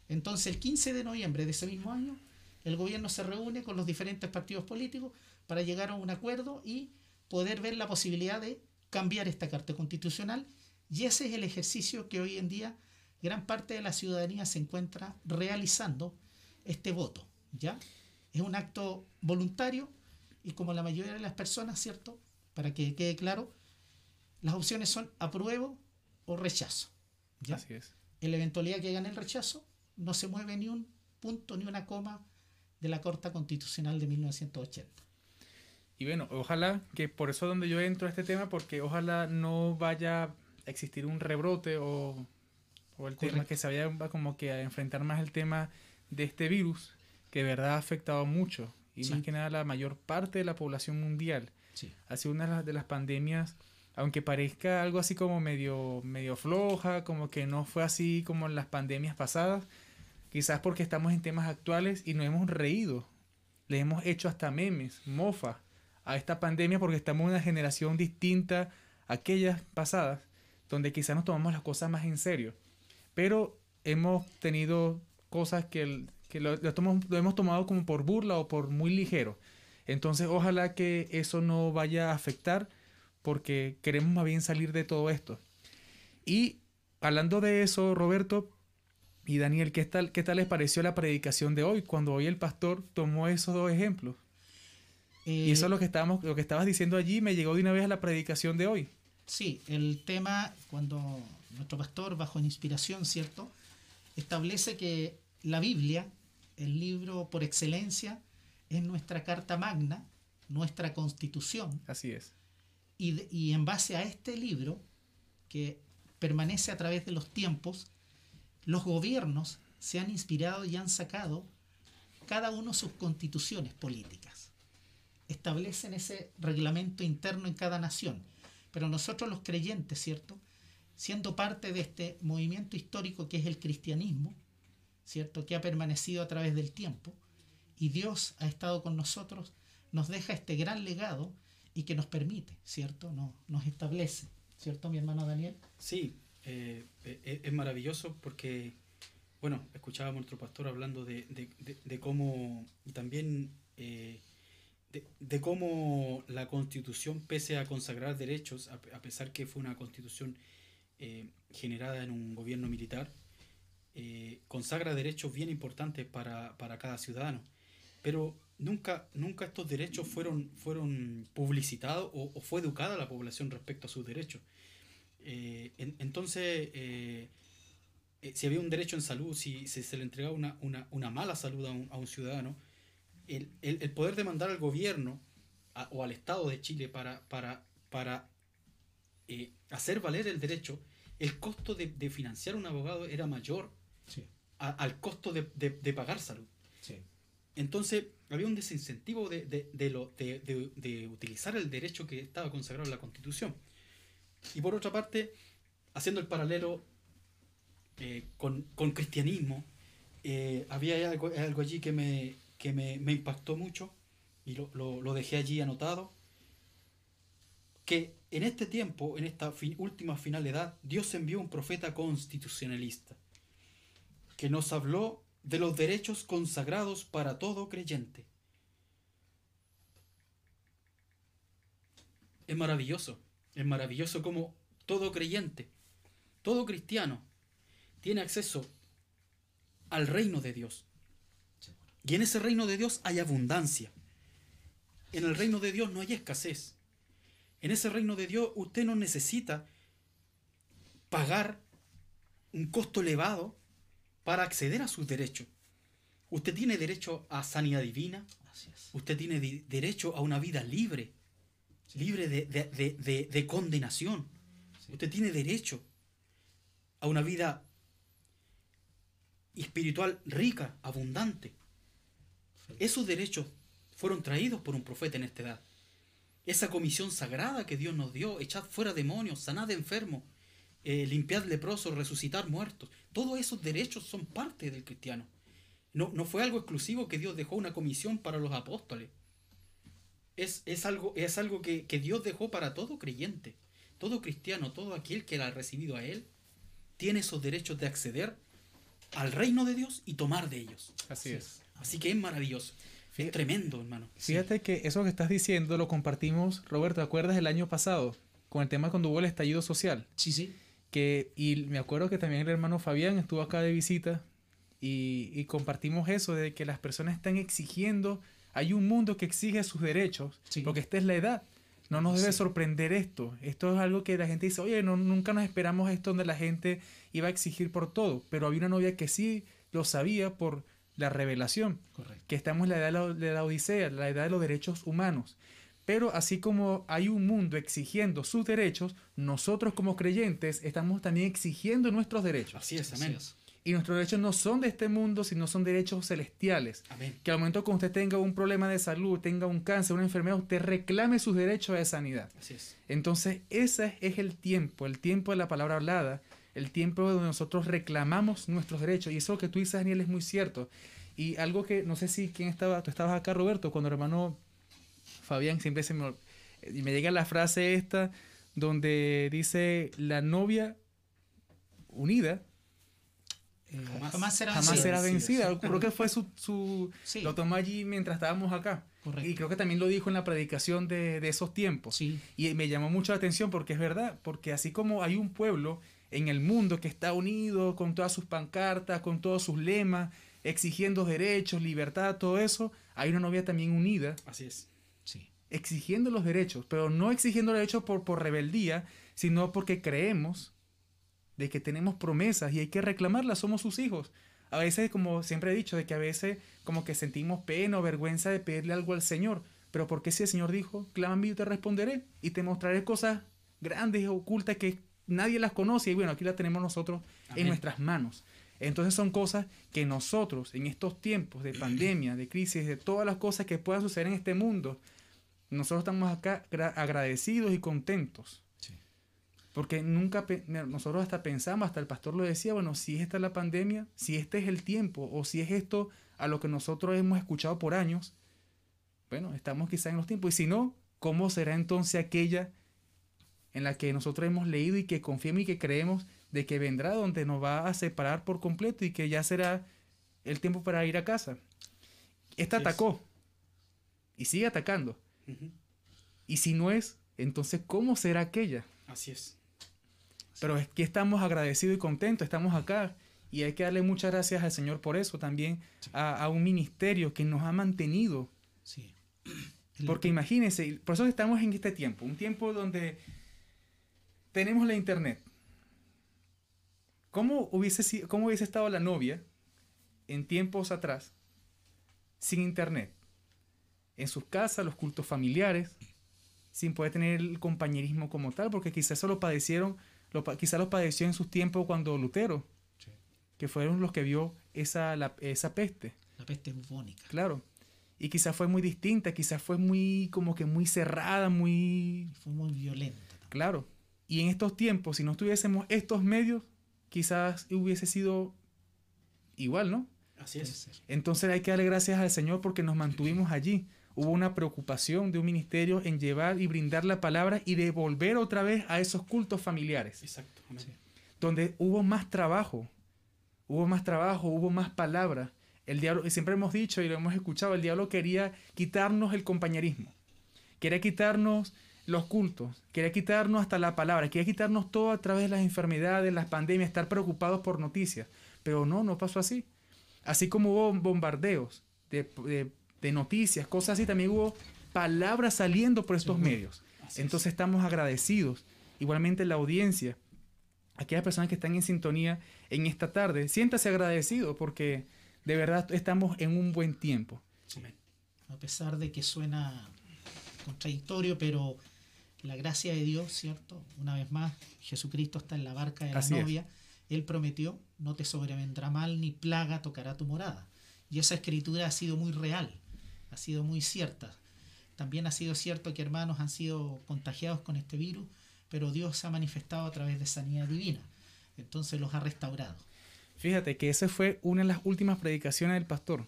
Entonces, el 15 de noviembre de ese mismo año, el gobierno se reúne con los diferentes partidos políticos para llegar a un acuerdo y poder ver la posibilidad de cambiar esta Carta Constitucional. Y ese es el ejercicio que hoy en día gran parte de la ciudadanía se encuentra realizando este voto. ¿ya? Es un acto voluntario y como la mayoría de las personas, ¿cierto? Para que quede claro, las opciones son apruebo o rechazo. ¿ya? Así es. En la eventualidad que gane el rechazo, no se mueve ni un punto ni una coma de la Corte Constitucional de 1980. Y bueno, ojalá que por eso es donde yo entro a este tema, porque ojalá no vaya a existir un rebrote o, o el tema que se vaya como que a enfrentar más el tema de este virus, que de verdad ha afectado mucho, y más que nada la mayor parte de la población mundial. Sí. Ha sido una de las pandemias, aunque parezca algo así como medio, medio floja, como que no fue así como en las pandemias pasadas, Quizás porque estamos en temas actuales y nos hemos reído. Le hemos hecho hasta memes, mofa a esta pandemia porque estamos en una generación distinta a aquellas pasadas, donde quizás nos tomamos las cosas más en serio. pero hemos tenido cosas que, lo, lo hemos tomado como por burla o por muy ligero. Entonces, ojalá que eso no vaya a afectar porque queremos más bien salir de todo esto. Y hablando de eso, Roberto y Daniel, ¿qué tal, qué tal les pareció la predicación de hoy cuando hoy el pastor tomó esos dos ejemplos? y eso es lo que, estábamos, lo que estabas diciendo allí, me llegó de una vez a la predicación de hoy. Sí, el tema, cuando nuestro pastor, bajo inspiración, ¿cierto? Establece que la Biblia, el libro por excelencia, es nuestra carta magna, nuestra constitución. Así es. Y, y en base a este libro, que permanece a través de los tiempos, los gobiernos se han inspirado y han sacado cada uno sus constituciones políticas. Establecen ese reglamento interno en cada nación. Pero nosotros los creyentes, ¿cierto? Siendo parte de este movimiento histórico que es el cristianismo, ¿cierto? Que ha permanecido a través del tiempo, y Dios ha estado con nosotros, nos deja este gran legado y que nos permite, ¿cierto? Nos, nos establece, ¿cierto, mi hermano Daniel? Sí, eh, eh, es maravilloso porque, bueno, escuchábamos a nuestro pastor hablando de, cómo, y también eh, de, cómo la constitución, pese a consagrar derechos, a, pesar que fue una constitución generada en un gobierno militar, consagra derechos bien importantes para, para cada ciudadano pero nunca, nunca estos derechos fueron, fueron publicitados o, fue educada la población respecto a sus derechos. Eh, entonces, eh, eh, si había un derecho en salud, si, se le entregaba una, mala salud a un, ciudadano, el, poder demandar al gobierno o al Estado de Chile para, para, para hacer valer el derecho, el costo de, financiar un abogado era mayor al costo de, de pagar salud. Sí. Entonces, había un desincentivo de, de, utilizar el derecho que estaba consagrado en la Constitución. Y por otra parte, haciendo el paralelo eh, con, con, cristianismo, eh, había algo, allí que, me, que me, impactó mucho y lo, lo, dejé allí anotado, que en este tiempo, en esta última finalidad, Dios envió un profeta constitucionalista que nos habló de los derechos consagrados para todo creyente. Es maravilloso, es maravilloso como todo creyente, todo cristiano, tiene acceso al reino de Dios. Y en ese reino de Dios hay abundancia. En el reino de Dios no hay escasez. En ese reino de Dios usted no necesita pagar un costo elevado para acceder a sus derechos. Usted tiene derecho a sanidad divina, usted tiene derecho a una vida libre, libre de, condenación. Usted tiene derecho a una vida espiritual rica, abundante. Esos derechos fueron traídos por un profeta en esta edad. Esa comisión sagrada que Dios nos dio, echad fuera demonios, sanad enfermos, eh, limpiar leprosos, resucitar muertos. Todos esos derechos son parte del cristiano. No, no fue algo exclusivo que Dios dejó una comisión para los apóstoles. Es, algo, es algo que, Dios dejó para todo creyente. Todo cristiano, todo aquel que la ha recibido a Él, tiene esos derechos de acceder al reino de Dios y tomar de ellos. Así es. Así que es maravilloso. es tremendo, hermano. Fíjate que eso que estás diciendo lo compartimos, Roberto, ¿te acuerdas el año pasado? Con el tema cuando hubo el estallido social. Sí, sí que, y me acuerdo que también el hermano Fabián estuvo acá de visita y, compartimos eso de que las personas están exigiendo, hay un mundo que exige sus derechos, porque esta es la edad. No nos debe sorprender esto. Esto es algo que la gente dice, oye, no, nunca nos esperamos esto donde la gente iba a exigir por todo. Pero había una novia que sí lo sabía por la revelación. Que estamos en la edad de la Odisea, la edad de los derechos humanos. Pero así como hay un mundo exigiendo sus derechos, nosotros como creyentes estamos también exigiendo nuestros derechos. Así es, amén. Y nuestros derechos no son de este mundo, sino son derechos celestiales. Amén. Que al momento que usted tenga un problema de salud, tenga un cáncer, una enfermedad, usted reclame sus derechos de sanidad. Así es. Entonces, ese es el tiempo, el tiempo de la palabra hablada, el tiempo donde nosotros reclamamos nuestros derechos. Y eso que tú dices, Daniel, es muy cierto. Y algo que, no sé si quién estaba, tú estabas acá, Roberto, cuando el hermano Fabián, siempre se me, y me llega la frase esta donde dice la novia unida jamás será jamás vencida. será Vencida. Creo que fue su, su Sí. lo tomó allí mientras estábamos acá. Correcto. Y creo que también lo dijo en la predicación de, de esos tiempos. Sí, Y me llamó mucho la atención porque es verdad, porque así como hay un pueblo en el mundo que está unido con todas sus pancartas, con todos sus lemas, exigiendo derechos, libertad, todo eso, hay una novia también unida, Así es. Exigiendo los derechos, pero no exigiendo los derechos por, por rebeldía, sino porque creemos de que tenemos promesas y hay que reclamarlas, somos sus hijos. A veces, como siempre he dicho, de que a veces como que sentimos pena o vergüenza de pedirle algo al Señor, pero porque si el Señor dijo, clámame y yo te responderé y te mostraré cosas grandes, ocultas que nadie las conoce y bueno, aquí las tenemos nosotros en nuestras manos. Entonces son cosas que nosotros en estos tiempos de pandemia, de crisis, de todas las cosas que puedan suceder en este mundo, nosotros estamos acá gra- agradecidos y contentos. Sí. Porque nunca, nosotros hasta pensamos, hasta el pastor lo decía, bueno, si esta es la pandemia, si este es el tiempo, o si es esto a lo que nosotros hemos escuchado por años, bueno, estamos quizá en los tiempos. Y si no, ¿cómo será entonces aquella en la que nosotros hemos leído y que confiamos y que creemos de que vendrá donde nos va a separar por completo y que ya será el tiempo para ir a casa? Esta atacó y sigue atacando. Y si no es, entonces ¿cómo será aquella? Así es. Pero es que estamos agradecidos y contentos, estamos acá. Y hay que darle muchas gracias al Señor por eso, también a, a un ministerio que nos ha mantenido. sí. Porque imagínense, por eso estamos en este tiempo, un tiempo donde tenemos la internet. ¿Cómo hubiese, sido- cómo hubiese estado la novia en tiempos atrás sin internet? En sus casas, los cultos familiares, sin poder tener el compañerismo como tal, porque quizás eso lo padecieron, lo, pa- quizás lo padeció en sus tiempos cuando Lutero, Sí. que fueron los que vio esa, la- esa peste. La peste bubónica. Claro. Y quizás fue muy distinta, quizás fue muy, como que muy cerrada, muy... Fue muy violenta. también. Claro. Y en estos tiempos, si no tuviésemos estos medios, quizás hubiese sido igual, ¿no? Así es. Entonces hay que darle gracias al Señor porque nos mantuvimos allí. Hubo una preocupación de un ministerio en llevar y brindar la palabra y devolver otra vez a esos cultos familiares Exacto. Sí. donde hubo más trabajo, hubo más trabajo, hubo más palabra. El diablo, y siempre hemos dicho y lo hemos escuchado, el diablo quería quitarnos el compañerismo, quería quitarnos los cultos, quería quitarnos hasta la palabra, quería quitarnos todo a través de las enfermedades, las pandemias, estar preocupados por noticias. Pero no, no pasó así. Así como hubo bombardeos de, de- de noticias, cosas así, también hubo palabras saliendo por estos medios. Así Entonces estamos agradecidos. Igualmente la audiencia, aquellas personas que están en sintonía en esta tarde, siéntase agradecido porque de verdad estamos en un buen tiempo. A pesar de que suena contradictorio, pero la gracia de Dios, ¿cierto? Una vez más, Jesucristo está en la barca de la Así es. novia. Él prometió, no te sobrevendrá mal ni plaga tocará tu morada. Y esa escritura ha sido muy real, ha sido muy cierta. También ha sido cierto que hermanos han sido contagiados con este virus, pero Dios se ha manifestado a través de sanidad divina. Entonces los ha restaurado. Fíjate que esa fue una de las últimas predicaciones del pastor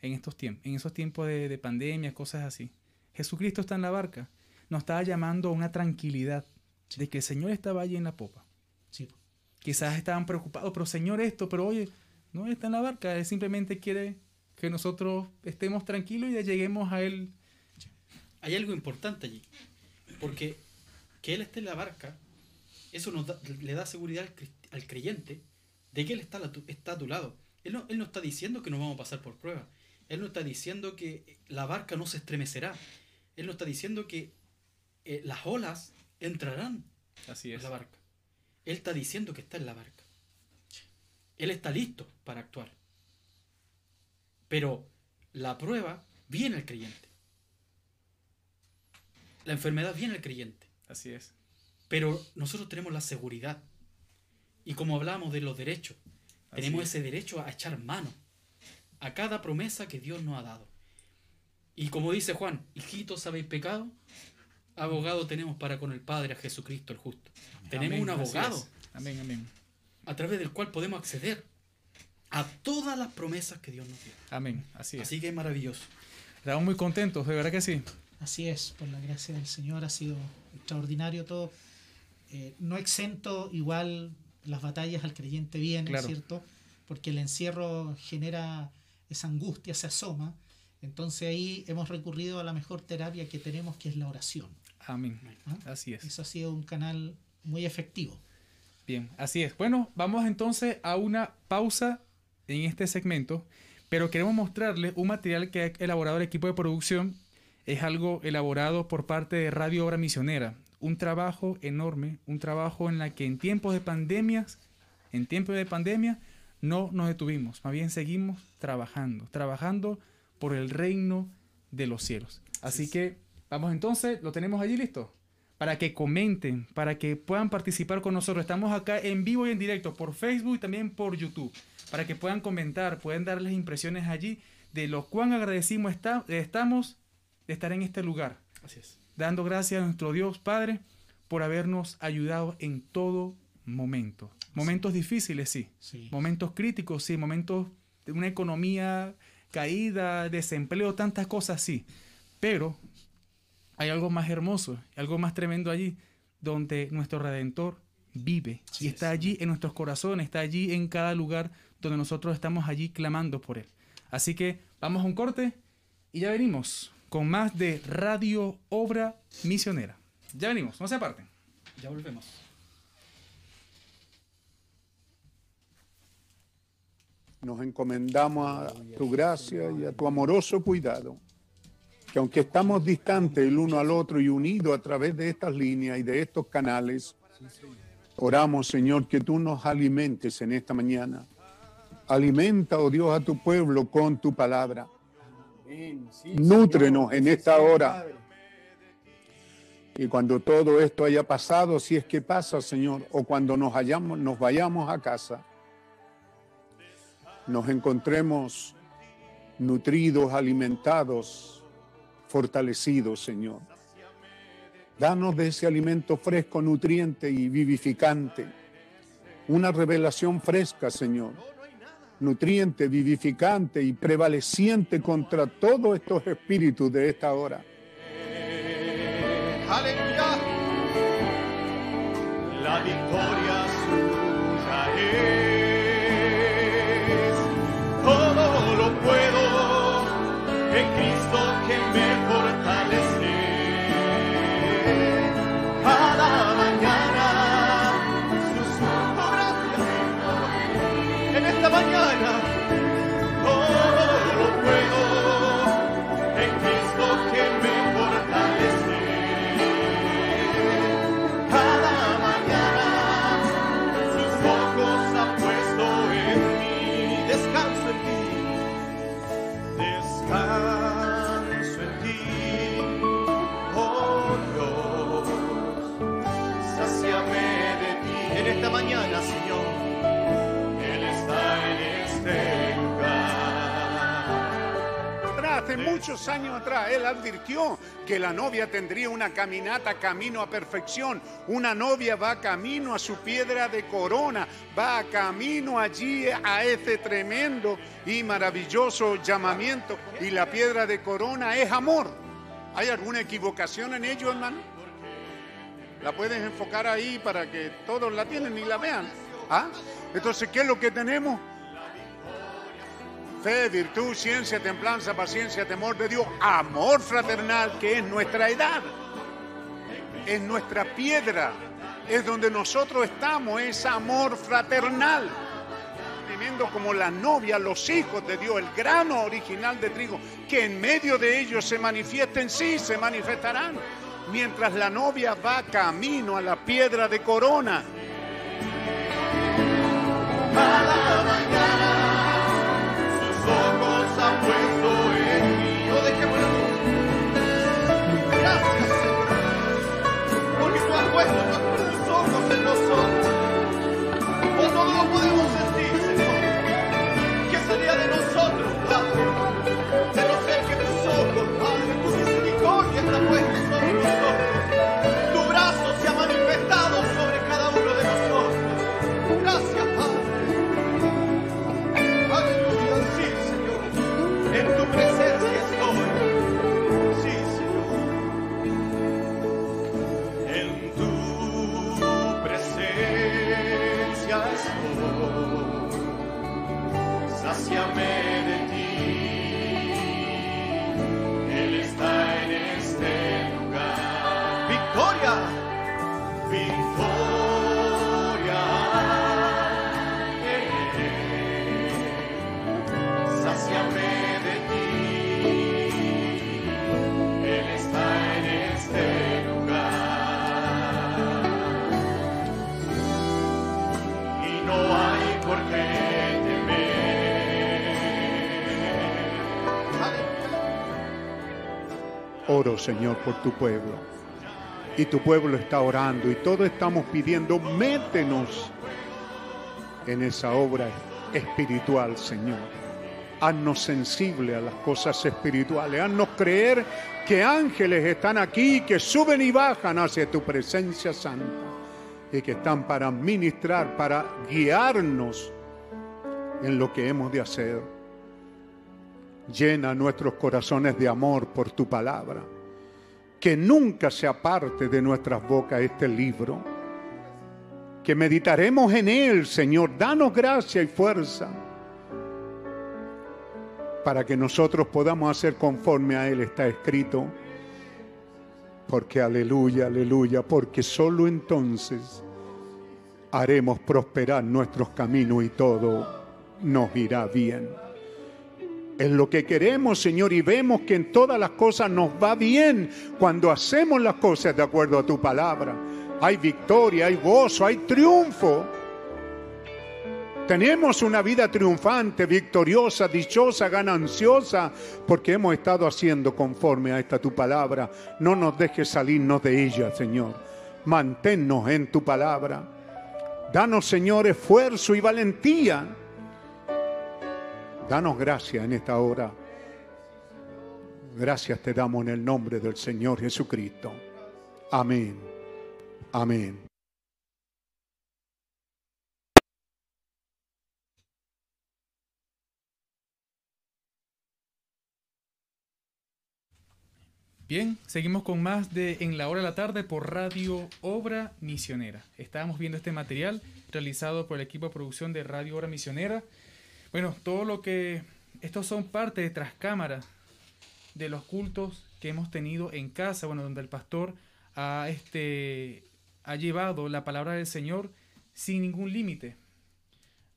en estos tiempos, en esos tiempos de, de pandemia, cosas así. Jesucristo está en la barca, nos estaba llamando a una tranquilidad de que el Señor estaba allí en la popa. Sí, Quizás estaban preocupados, pero Señor esto, pero oye, no está en la barca, Él simplemente quiere que nosotros estemos tranquilos y lleguemos a Él. Hay algo importante allí. Porque que Él esté en la barca, eso nos da- le da seguridad al, cre- al creyente de que Él está a, la tu- está a tu lado. Él no, él no está diciendo que nos vamos a pasar por prueba. Él no está diciendo que la barca no se estremecerá. Él no está diciendo que eh, las olas entrarán Así en la barca. Él está diciendo que está en la barca. Él está listo para actuar. Pero la prueba viene al creyente. La enfermedad viene al creyente. Así es. Pero nosotros tenemos la seguridad. Y como hablamos de los derechos, Así tenemos es. ese derecho a echar mano a cada promesa que Dios nos ha dado. Y como dice Juan, hijitos habéis pecado, abogado tenemos para con el Padre a Jesucristo el justo. Tenemos un abogado. Amén, amén. a través del cual podemos acceder a todas las promesas que Dios nos dio. Amén, así es. Así que es maravilloso. Estamos muy contentos, de verdad que sí. Así es, por la gracia del Señor ha sido extraordinario todo. Eh, no exento igual las batallas al creyente vienen, Claro. ¿cierto? porque el encierro genera esa angustia, se asoma. Entonces ahí hemos recurrido a la mejor terapia que tenemos, que es la oración. Amén. ¿Ah? Así es. Eso ha sido un canal muy efectivo. Bien, así es. Bueno, vamos entonces a una pausa en este segmento, pero queremos mostrarles un material que ha elaborado el equipo de producción. Es algo elaborado por parte de Radio Obra Misionera. Un trabajo enorme, un trabajo en la que en tiempos de pandemias, en tiempos de pandemia, no nos detuvimos, más bien seguimos trabajando, trabajando por el reino de los cielos. Así que vamos entonces, lo tenemos allí listo, para que comenten, para que puedan participar con nosotros. Estamos acá en vivo y en directo por Facebook y también por YouTube, para que puedan comentar, pueden darles impresiones allí de lo cuán agradecimos está, estamos de estar en este lugar. Así es. Dando gracias a nuestro Dios Padre por habernos ayudado en todo momento. Momentos difíciles, sí. Sí. Momentos críticos, sí. Momentos de una economía caída, desempleo, tantas cosas, sí. Pero hay algo más hermoso, algo más tremendo allí, donde nuestro Redentor vive y está es. allí en nuestros corazones, está allí en cada lugar donde nosotros estamos allí clamando por Él. Así que vamos a un corte y ya venimos con más de Radio Obra Misionera. Ya venimos, no se aparten. Ya volvemos. Nos encomendamos a tu gracia y a tu amoroso cuidado. Que aunque estamos distantes el uno al otro y unidos a través de estas líneas y de estos canales, oramos, Señor, que tú nos alimentes en esta mañana. Alimenta, oh Dios, a tu pueblo con tu palabra. Nútrenos en esta hora. Y cuando todo esto haya pasado, si es que pasa, Señor, o cuando nos, hayamos, nos vayamos a casa, nos encontremos nutridos, alimentados, fortalecidos, Señor. Danos de ese alimento fresco, nutriente y vivificante. Una revelación fresca, Señor. Nutriente, vivificante y prevaleciente contra todos estos espíritus de esta hora. Aleluya. La victoria muchos años atrás, él advirtió que la novia tendría una caminata camino a perfección. Una novia va camino a su piedra de corona, va camino allí a ese tremendo y maravilloso llamamiento. Y la piedra de corona es amor. ¿Hay alguna equivocación en ello, hermano? La puedes enfocar ahí para que todos la tienen y la vean. ¿Ah? Entonces, ¿qué es lo que tenemos? Fe, virtud, ciencia, templanza, paciencia, temor de Dios, amor fraternal, que es nuestra edad, es nuestra piedra, es donde nosotros estamos, es amor fraternal. Tremendo como la novia, los hijos de Dios, el grano original de trigo, que en medio de ellos se manifiesten, sí, se manifestarán, mientras la novia va camino a la piedra de corona. Oro, Señor, por tu pueblo. Y tu pueblo está orando y todos estamos pidiendo, métenos en esa obra espiritual, Señor. Haznos sensible a las cosas espirituales. Haznos creer que ángeles están aquí, que suben y bajan hacia tu presencia santa y que están para ministrar, para guiarnos en lo que hemos de hacer. Llena nuestros corazones de amor por tu palabra. Que nunca se aparte de nuestras bocas este libro. Que meditaremos en él, Señor. Danos gracia y fuerza para que nosotros podamos hacer conforme a él está escrito. Porque aleluya, aleluya, porque solo entonces haremos prosperar nuestros caminos y todo nos irá bien. Es lo que queremos, Señor, y vemos que en todas las cosas nos va bien cuando hacemos las cosas de acuerdo a tu palabra. Hay victoria, hay gozo, hay triunfo. Tenemos una vida triunfante, victoriosa, dichosa, gananciosa, porque hemos estado haciendo conforme a esta tu palabra. No nos dejes salirnos de ella, Señor. Manténnos en tu palabra. Danos, Señor, esfuerzo y valentía. Danos gracia en esta hora. Gracias te damos en el nombre del Señor Jesucristo. Amén. Amén. Bien, seguimos con más de En la hora de la tarde por Radio Obra Misionera. Estábamos viendo este material realizado por el equipo de producción de Radio Obra Misionera. Bueno, todo lo que... Estos son parte de tras cámaras de los cultos que hemos tenido en casa, bueno, donde el pastor ha, este, ha llevado la palabra del Señor sin ningún límite.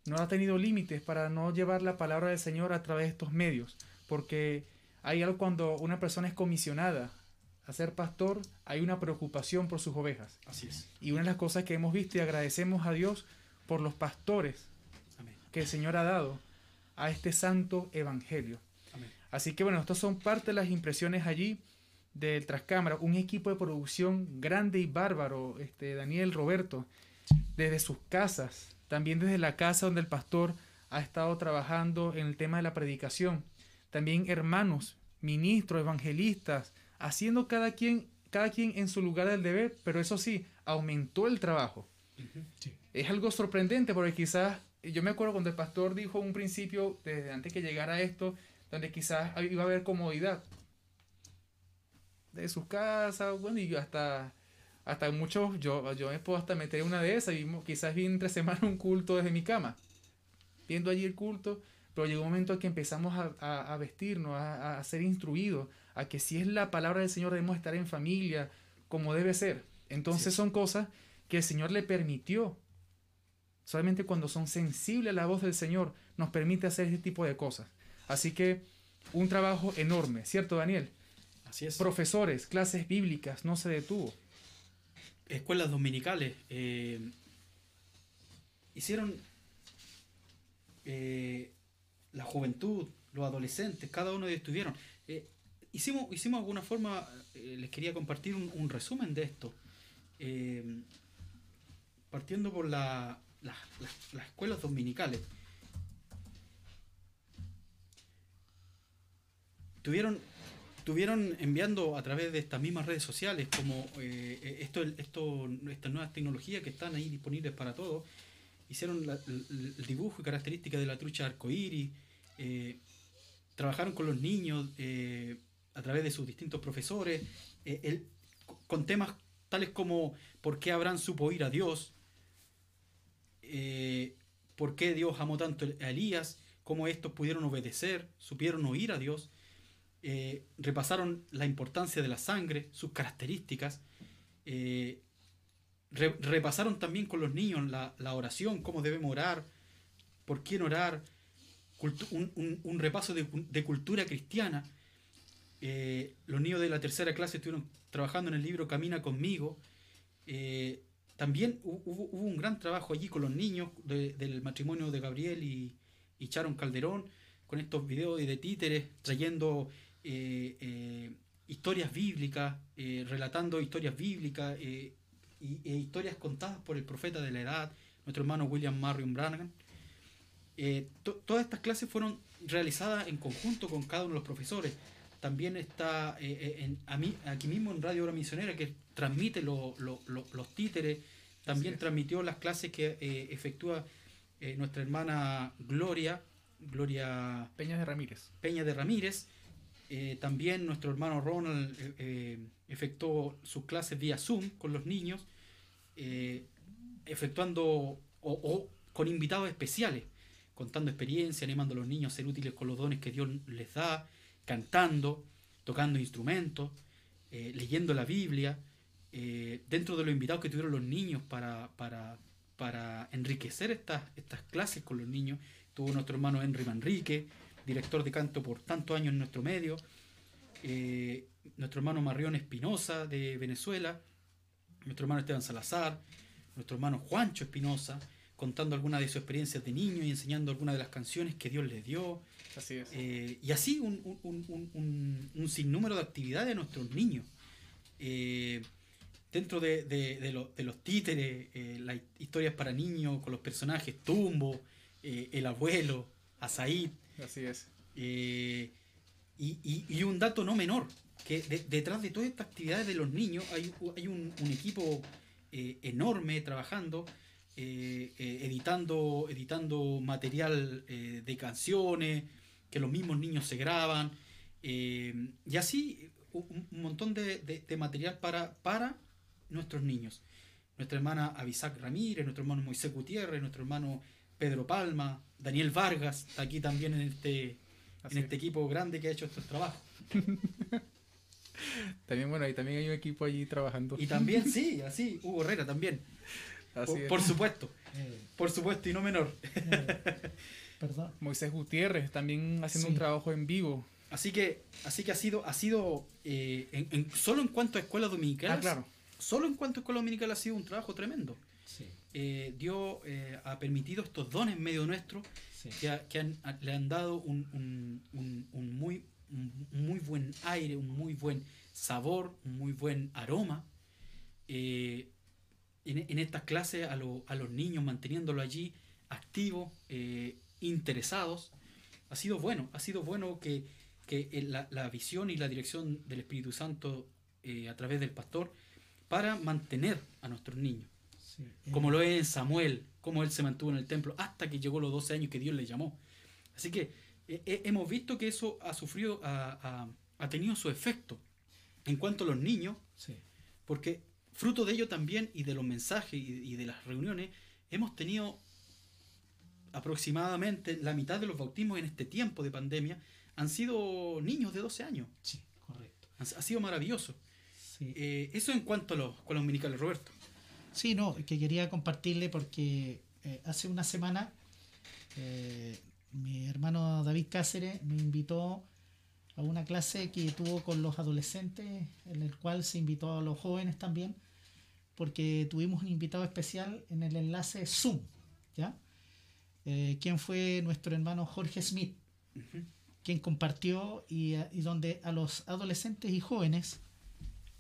No ha tenido límites para no llevar la palabra del Señor a través de estos medios, porque hay algo cuando una persona es comisionada a ser pastor, hay una preocupación por sus ovejas. Así es. Y una de las cosas que hemos visto y agradecemos a Dios por los pastores Amén. que el Señor ha dado a este santo evangelio. Amén. Así que bueno, estas son parte de las impresiones allí del Trascámara, un equipo de producción grande y bárbaro, este Daniel Roberto, desde sus casas, también desde la casa donde el pastor ha estado trabajando en el tema de la predicación, también hermanos, ministros, evangelistas, haciendo cada quien, cada quien en su lugar del deber, pero eso sí, aumentó el trabajo. Es algo sorprendente porque quizás, yo me acuerdo cuando el pastor dijo un principio, desde antes que llegara esto, donde quizás iba a haber comodidad de sus casas, bueno, y hasta, hasta muchos, yo, yo me puedo hasta meter una de esas, y quizás vi entre semana un culto desde mi cama, viendo allí el culto, pero llegó un momento en que empezamos a, a, a vestirnos, a, a, ser instruidos, a que si es la palabra del Señor debemos estar en familia, como debe ser. Entonces sí. son cosas que el Señor le permitió. Solamente cuando son sensibles a la voz del Señor nos permite hacer ese tipo de cosas. Así que un trabajo enorme, ¿cierto Daniel? Así es. Profesores, clases bíblicas, no se detuvo. Escuelas dominicales. Eh, hicieron eh, la juventud, los adolescentes, cada uno de ellos estuvieron. Eh, hicimos, hicimos de alguna forma, les quería compartir un, un resumen de esto. Partiendo por la, la, la, las escuelas dominicales. Tuvieron, tuvieron enviando a través de estas mismas redes sociales como eh, esto, esto, estas nuevas tecnologías que están ahí disponibles para todos. Hicieron el, dibujo y características de la trucha arcoíris. Eh, trabajaron con los niños eh, a través de sus distintos profesores, eh, con temas tales como por qué Abraham supo ir a Dios, eh, por qué Dios amó tanto a Elías, cómo estos pudieron obedecer, supieron oír a Dios, eh, repasaron la importancia de la sangre, sus características, eh, re- repasaron también con los niños la, la oración, cómo debemos orar, por quién orar, un, repaso de, cu- de cultura cristiana. Los niños de la tercera clase estuvieron trabajando en el libro Camina conmigo. También hu- hubo, hubo un gran trabajo allí con los niños de- del matrimonio de Gabriel y, y Sharon Calderón, con estos videos de títeres, trayendo eh, eh, historias bíblicas, eh, relatando historias bíblicas y, e historias contadas por el profeta de la edad, nuestro hermano William Marion Branham. To- todas estas clases fueron realizadas en conjunto con cada uno de los profesores. También está eh, eh, en, a mí, aquí mismo en Radio Hora Misionera que transmite lo- lo- lo- los títeres. También transmitió las clases que eh, efectúa eh, nuestra hermana Gloria, Gloria Peñas de Ramírez. Peña de Ramírez. También nuestro hermano Ronald efectuó sus clases vía Zoom con los niños, efectuando o, o con invitados especiales, contando experiencias, animando a los niños a ser útiles con los dones que Dios les da, cantando, tocando instrumentos, eh, leyendo la Biblia, eh, dentro de los invitados que tuvieron los niños para, para, para enriquecer estas, estas clases con los niños, tuvo nuestro hermano Henry Manrique, director de canto por tantos años en nuestro medio, eh, nuestro hermano Marrión Espinosa de Venezuela, nuestro hermano Esteban Salazar, nuestro hermano Juancho Espinosa, contando algunas de sus experiencias de niño y enseñando algunas de las canciones que Dios les dio. Así es. Eh, y así un, un- un- sinnúmero de actividades de nuestros niños. Eh, dentro de, de- de lo- de los títeres, eh, las historias para niños con los personajes Tumbo, el abuelo, Azaid, Así es. y, y- y un dato no menor, que de- detrás de todas estas actividades de los niños hay, hay un, equipo enorme trabajando, eh, eh, editando, editando material eh, de canciones, que los mismos niños se graban, eh, y así un, un montón de, de- de material para, para nuestros niños. Nuestra hermana Abisac Ramírez, nuestro hermano Moisés Gutiérrez, nuestro hermano Pedro Palma, Daniel Vargas, está aquí también en este, Así en este equipo grande que ha hecho estos trabajos. También, bueno, y también hay un equipo allí trabajando. Y también, sí, así, Hugo Herrera también. Así Por, es. por supuesto, Eh, por supuesto, y no menor. perdón. Moisés Gutiérrez también haciendo Sí. un trabajo en vivo. Así que, así que ha sido, ha sido eh, en- en- solo en cuanto a escuelas dominicales, Ah, claro. solo en cuanto a escuela dominical ha sido un trabajo tremendo. Sí, Eh, Dios eh, ha permitido estos dones en medio nuestro sí. que, ha- que han- a- le han dado un, un- un- un muy, un muy buen aire, un muy buen sabor, un muy buen aroma. eh, en, en estas clases a, lo- a los niños, manteniéndolo allí activos, eh, interesados. Ha sido bueno, ha sido bueno que, que el- la, la visión y la dirección del Espíritu Santo eh, a través del pastor para mantener a nuestros niños sí. Eh, como lo es en Samuel, como él se mantuvo en el templo hasta que llegó los 12 años que Dios le llamó. Así que eh, eh, hemos visto que eso ha sufrido, ha, ha- ha tenido su efecto en cuanto a los niños, sí, porque fruto de ello también y de los mensajes y, y de las reuniones, hemos tenido aproximadamente la mitad de los bautismos en este tiempo de pandemia han sido niños de 12 años. sí, correcto. Ha, ha sido maravilloso. Sí. Eh, eso en cuanto a los escuelas dominicales, Roberto. Sí, no, que quería compartirle porque eh, hace una semana eh, mi hermano David Cáceres me invitó a una clase que tuvo con los adolescentes, en el cual se invitó a los jóvenes también, porque tuvimos un invitado especial en el enlace Zoom, ¿ya? Eh, quien fue nuestro hermano Jorge Smith, Ujú. quien compartió y, y donde a los adolescentes y jóvenes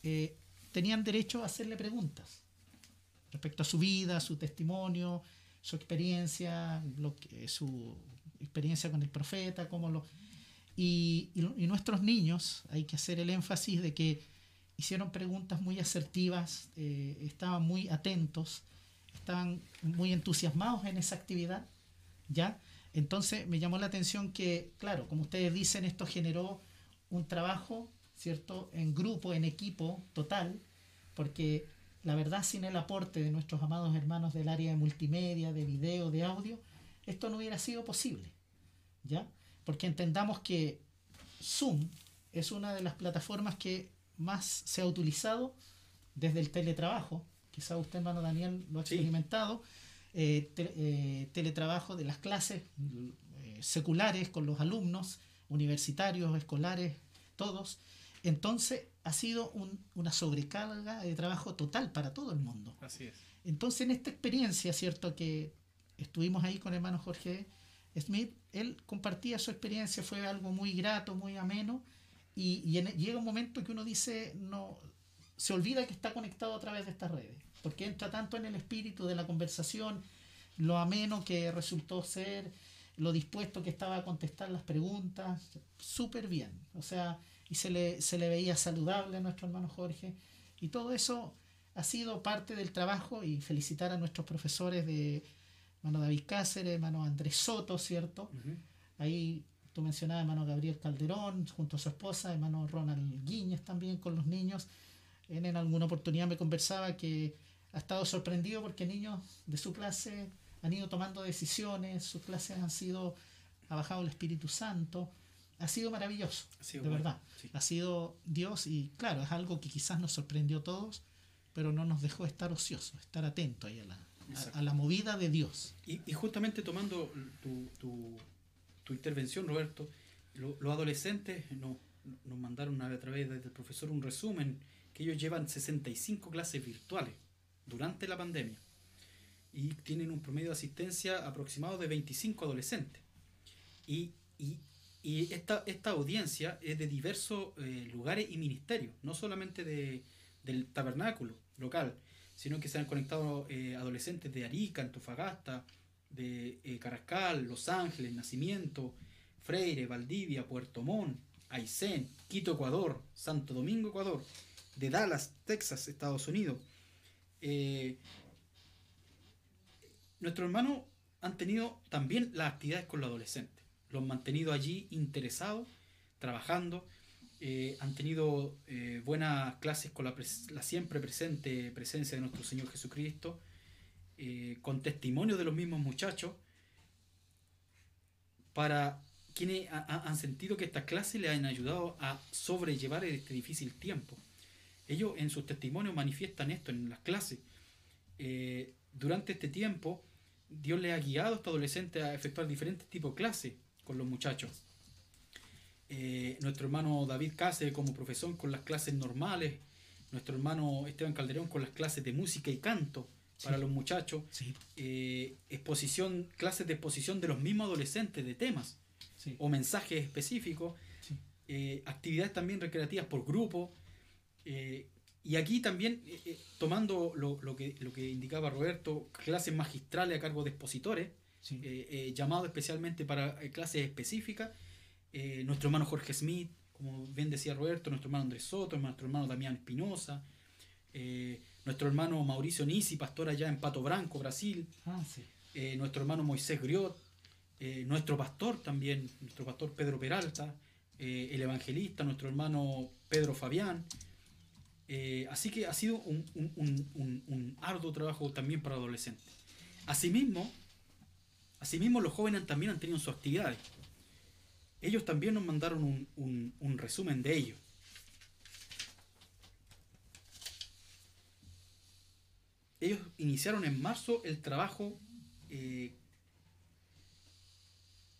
eh, tenían derecho a hacerle preguntas respecto a su vida, su testimonio, su experiencia, lo que, su experiencia con el profeta, cómo lo... Y, y y nuestros niños, hay que hacer el énfasis de que hicieron preguntas muy asertivas, eh, estaban muy atentos, estaban muy entusiasmados en esa actividad, ¿ya? Entonces me llamó la atención que, claro, como ustedes dicen, esto generó un trabajo, ¿cierto?, en grupo, en equipo total, porque la verdad sin el aporte de nuestros amados hermanos del área de multimedia, de video, de audio, esto no hubiera sido posible. ¿ya? Porque entendamos que Zoom es una de las plataformas que más se ha utilizado desde el teletrabajo. Quizá usted, hermano Daniel, lo ha Sí. Eh, te- eh, teletrabajo de las clases eh, seculares con los alumnos, universitarios, escolares, todos. Entonces ha sido un- una sobrecarga de trabajo total para todo el mundo. Así es. Entonces, en esta experiencia, ¿cierto? Que estuvimos ahí con el hermano Jorge Smith, él compartía su experiencia, fue algo muy grato, muy ameno, y, y en- llega un momento que uno dice, no, se olvida que está conectado a través de estas redes, porque entra tanto en el espíritu de la conversación, lo ameno que resultó ser, lo dispuesto que estaba a contestar las preguntas, súper bien, o sea, y se le, se le veía saludable a nuestro hermano Jorge, y todo eso ha sido parte del trabajo y felicitar a nuestros profesores de hermano David Cáceres, hermano Andrés Soto, ¿cierto? Ahí tú mencionabas hermano Gabriel Calderón junto a su esposa, hermano Ronald Guiñez también con los niños. Él en alguna oportunidad me conversaba que ha estado sorprendido porque niños de su clase han ido tomando decisiones, sus clases han sido, ha bajado el Espíritu Santo. Ha sido maravilloso, Ha sido de bueno, verdad. sí. Ha sido Dios y claro, es algo que quizás nos sorprendió a todos, pero no nos dejó estar ociosos, estar atentos ahí a la, a, a la movida de Dios. Y, y justamente tomando tu, tu- tu intervención, Roberto, lo- los adolescentes nos, nos mandaron a, a través del profesor un resumen que ellos llevan 65 clases virtuales durante la pandemia y tienen un promedio de asistencia aproximado de 25 adolescentes. Y, y- esta, esta audiencia es de diversos eh, lugares y ministerios, no solamente de, del tabernáculo local, sino que se han conectado eh, adolescentes de Arica, Antofagasta, de eh, Los Ángeles, Nacimiento, Freire, Valdivia, Puerto Montt, Aysén, Quito, Ecuador, Santo Domingo, Ecuador, de Dallas, Texas, Estados Unidos. Eh, nuestros hermanos han tenido también las actividades con los adolescentes. Los han mantenido allí interesados, trabajando. eh, han tenido eh, buenas clases con la, siempre presente presencia de nuestro Señor Jesucristo, con testimonio de los mismos muchachos, para quienes ha- ha- han sentido que estas clases les han ayudado a sobrellevar este difícil tiempo. Ellos en sus testimonios manifiestan esto en las clases. Eh, durante este tiempo, Dios les ha guiado a estos adolescentes a efectuar diferentes tipos de clases con los muchachos. Eh, nuestro hermano David Cáceres como profesor con las clases normales, nuestro hermano Esteban Calderón con las clases de música y canto para Sí. los muchachos, Sí, eh, exposición, clases de exposición de los mismos adolescentes de temas sí. o mensajes específicos, eh, actividades también recreativas por grupo. Eh, y aquí también, eh, eh, tomando lo, lo que, lo que indicaba Roberto, clases magistrales a cargo de expositores, sí. eh, eh, llamados especialmente para clases específicas. nuestro hermano Jorge Smith, como bien decía Roberto, nuestro hermano Andrés Soto, nuestro hermano Damián Espinosa, eh, nuestro hermano Mauricio Nisi, pastor allá en Pato Branco, Brasil, Ah, sí. eh, nuestro hermano Moisés Griot, eh, nuestro pastor también, nuestro pastor Pedro Peralta, el evangelista, nuestro hermano Pedro Fabián. Eh, así que ha sido un, arduo trabajo también para adolescentes. Asimismo, asimismo los jóvenes también han tenido sus actividades. Ellos también nos mandaron un resumen de ello. Ellos iniciaron en marzo el trabajo eh,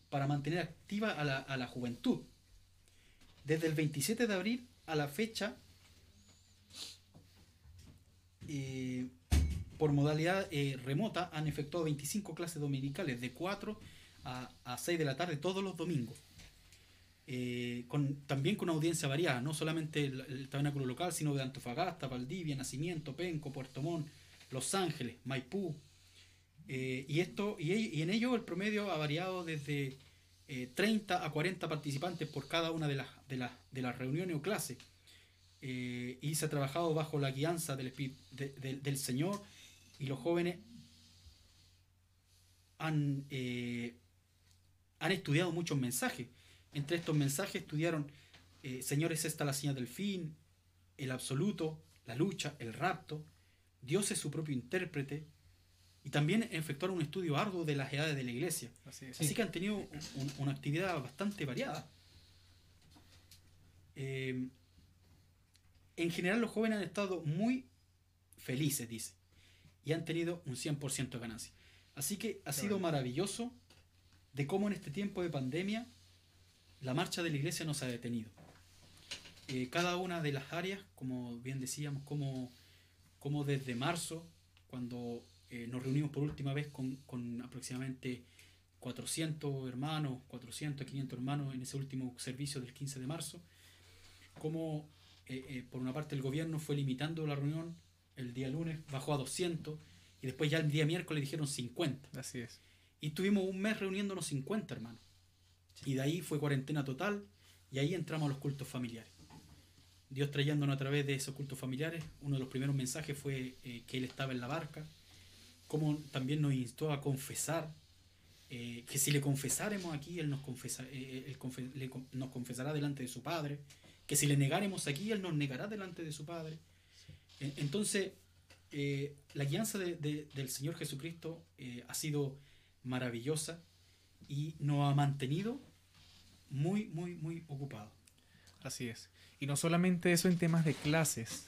para mantener activa a la, a la juventud. Desde el 27 de abril a la fecha, por modalidad eh, remota, han efectuado 25 clases dominicales de 4 a, a 6 de la tarde todos los domingos. Eh, con, también con audiencia variada, no solamente el, el tabernáculo local, sino de Antofagasta, Valdivia, Nacimiento, Penco, Puerto Montt, Los Ángeles, Maipú. Eh, y, esto, y, en ello el promedio ha variado desde eh, 30 a 40 participantes por cada una de las reuniones o clases. Eh, y se ha trabajado bajo la guianza del, de- de- del Señor y los jóvenes han, eh, han estudiado muchos mensajes. Entre estos mensajes estudiaron eh, Señor es esta la señal del fin, el absoluto, la lucha, el rapto, Dios es su propio intérprete, y también efectuar un estudio arduo de las edades de la iglesia. Así que han tenido un- una actividad bastante variada. Eh, en general los jóvenes han estado muy felices, dice, y han tenido un 100% de ganancia. Así que ha sido maravilloso de cómo en este tiempo de pandemia la marcha de la iglesia no se ha detenido. Eh, cada una de las áreas, como bien decíamos, como, como desde marzo, cuando eh, nos reunimos por última vez con, con aproximadamente 400 hermanos, 400, 500 hermanos en ese último servicio del 15 de marzo, como eh, eh, por una parte el gobierno fue limitando la reunión el día lunes, bajó a 200 y después ya el día miércoles dijeron 50. Así es. Y estuvimos un mes reuniéndonos 50 hermanos. Y de ahí fue cuarentena total y ahí entramos a los cultos familiares. Dios trayéndonos a través de esos cultos familiares, uno de los primeros mensajes fue eh, que Él estaba en la barca, como también nos instó a confesar, eh, que si le confesáramos aquí, Él nos, confesa, eh, él confe- le con- nos confesará delante de su Padre, que si le negáremos aquí, Él nos negará delante de su Padre. En- Entonces, eh, la guianza de- de- del Señor Jesucristo eh, ha sido maravillosa y nos ha mantenido muy, muy, muy ocupados. Así es. Y no solamente eso en temas de clases.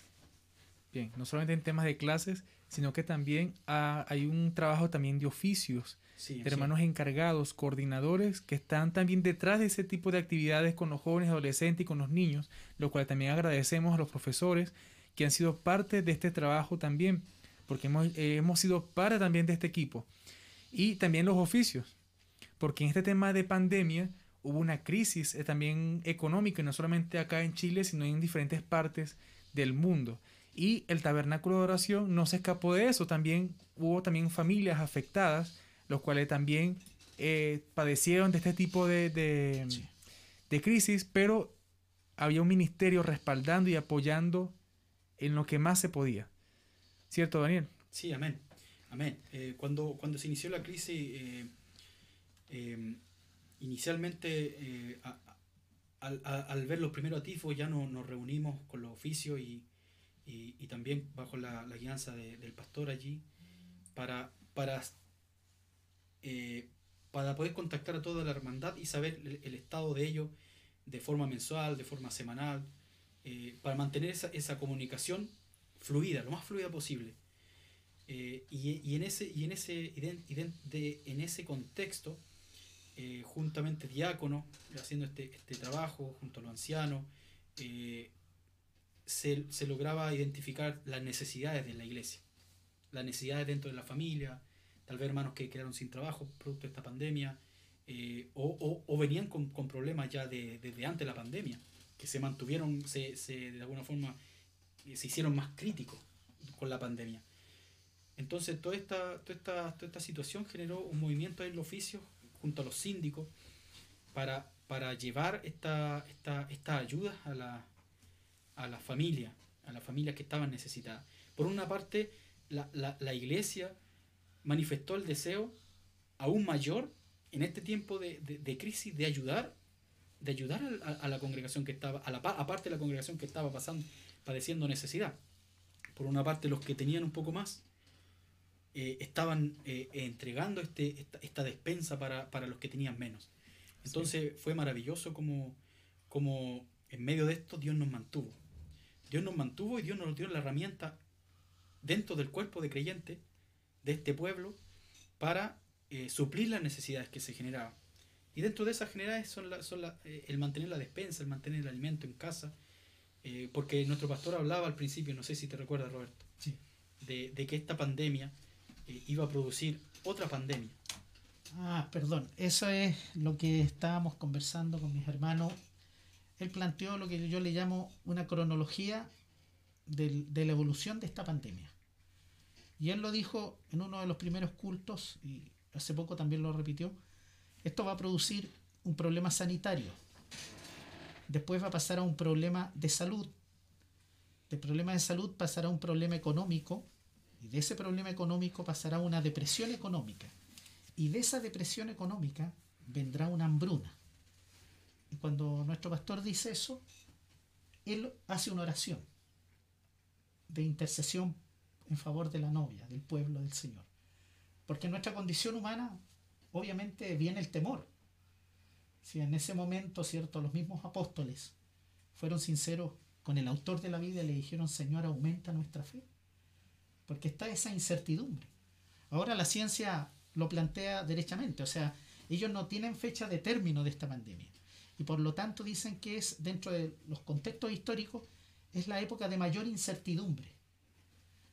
Bien, no solamente en temas de clases, sino que también hay un trabajo también de oficios, Sí, hermanos encargados, coordinadores, que están también detrás de ese tipo de actividades con los jóvenes, adolescentes y con los niños, lo cual también agradecemos a los profesores que han sido parte de este trabajo también, porque hemos, eh, hemos sido parte también de este equipo. Y también los oficios, porque en este tema de pandemia hubo una crisis eh, también económica, y no solamente acá en Chile, sino en diferentes partes del mundo. Y el tabernáculo de oración no se escapó de eso, también hubo también familias afectadas, los cuales también eh, padecieron de este tipo de, de, Sí. de crisis, pero había un ministerio respaldando y apoyando en lo que más se podía. ¿Cierto, Daniel? Sí, amén. Amén. Eh, cuando, cuando se inició la crisis, eh, eh, inicialmente, a- a- al, a- al ver los primeros atisbos, ya no, nos reunimos con los oficios y, y- y también bajo la, la guianza de- del pastor allí para, para, eh, para poder contactar a toda la hermandad y saber el, estado de ellos de forma mensual, de forma semanal, eh, para mantener esa, comunicación fluida, lo más fluida posible. Eh, y, en ese, y en ese, de- en ese contexto, juntamente diáconos, haciendo este, este trabajo, junto a los ancianos, se, se lograba identificar las necesidades de la iglesia, las necesidades dentro de la familia, tal vez hermanos que quedaron sin trabajo producto de esta pandemia, eh, o, o- venían con, con problemas ya de- desde antes de la pandemia, que se mantuvieron, se, se- de alguna forma, eh, se hicieron más críticos con la pandemia. Entonces, toda esta, toda esta, toda esta situación generó un movimiento en el oficio junto a los síndicos para, para llevar esta, esta, esta ayuda a la, a la familia, a las familias que estaban necesitadas. Por una parte, la, la iglesia manifestó el deseo aún mayor en este tiempo de, de- de crisis de ayudar de ayudar a, a la congregación que estaba, a la, pa- aparte de la congregación que estaba pasando, padeciendo necesidad. Por una parte, los que tenían un poco más, eh, estaban eh, entregando este, esta, esta despensa para, para los que tenían menos. Entonces fue maravilloso como, como en medio de esto Dios nos mantuvo. Dios nos mantuvo y Dios nos dio la herramienta dentro del cuerpo de creyente de este pueblo para eh, suplir las necesidades que se generaban. Y dentro de esas generalidades son, la- son la- eh, el mantener la despensa, el mantener el alimento en casa, eh, porque nuestro pastor hablaba al principio, no sé si te recuerdas Roberto, Sí. de, de que esta pandemia iba a producir otra pandemia. Ah, perdón. Eso es lo que estábamos conversando con mis hermanos. Él planteó lo que yo le llamo una cronología del- de la evolución de esta pandemia. Y él lo dijo en uno de los primeros cultos, y hace poco también lo repitió, esto va a producir un problema sanitario. Después va a pasar a un problema de salud. De problema de salud pasará a un problema económico. Y de ese problema económico pasará a una depresión económica. Y de esa depresión económica vendrá una hambruna. Y cuando nuestro pastor dice eso, él hace una oración de intercesión en favor de la novia, del pueblo del Señor. Porque en nuestra condición humana, obviamente, viene el temor. Si en ese momento, ¿cierto? Los mismos apóstoles fueron sinceros con el autor de la vida y le dijeron, Señor, aumenta nuestra fe. Porque está esa incertidumbre. Ahora la ciencia lo plantea derechamente, o sea, ellos no tienen fecha de término de esta pandemia. Y por lo tanto dicen que es, dentro de los contextos históricos, es la época de mayor incertidumbre.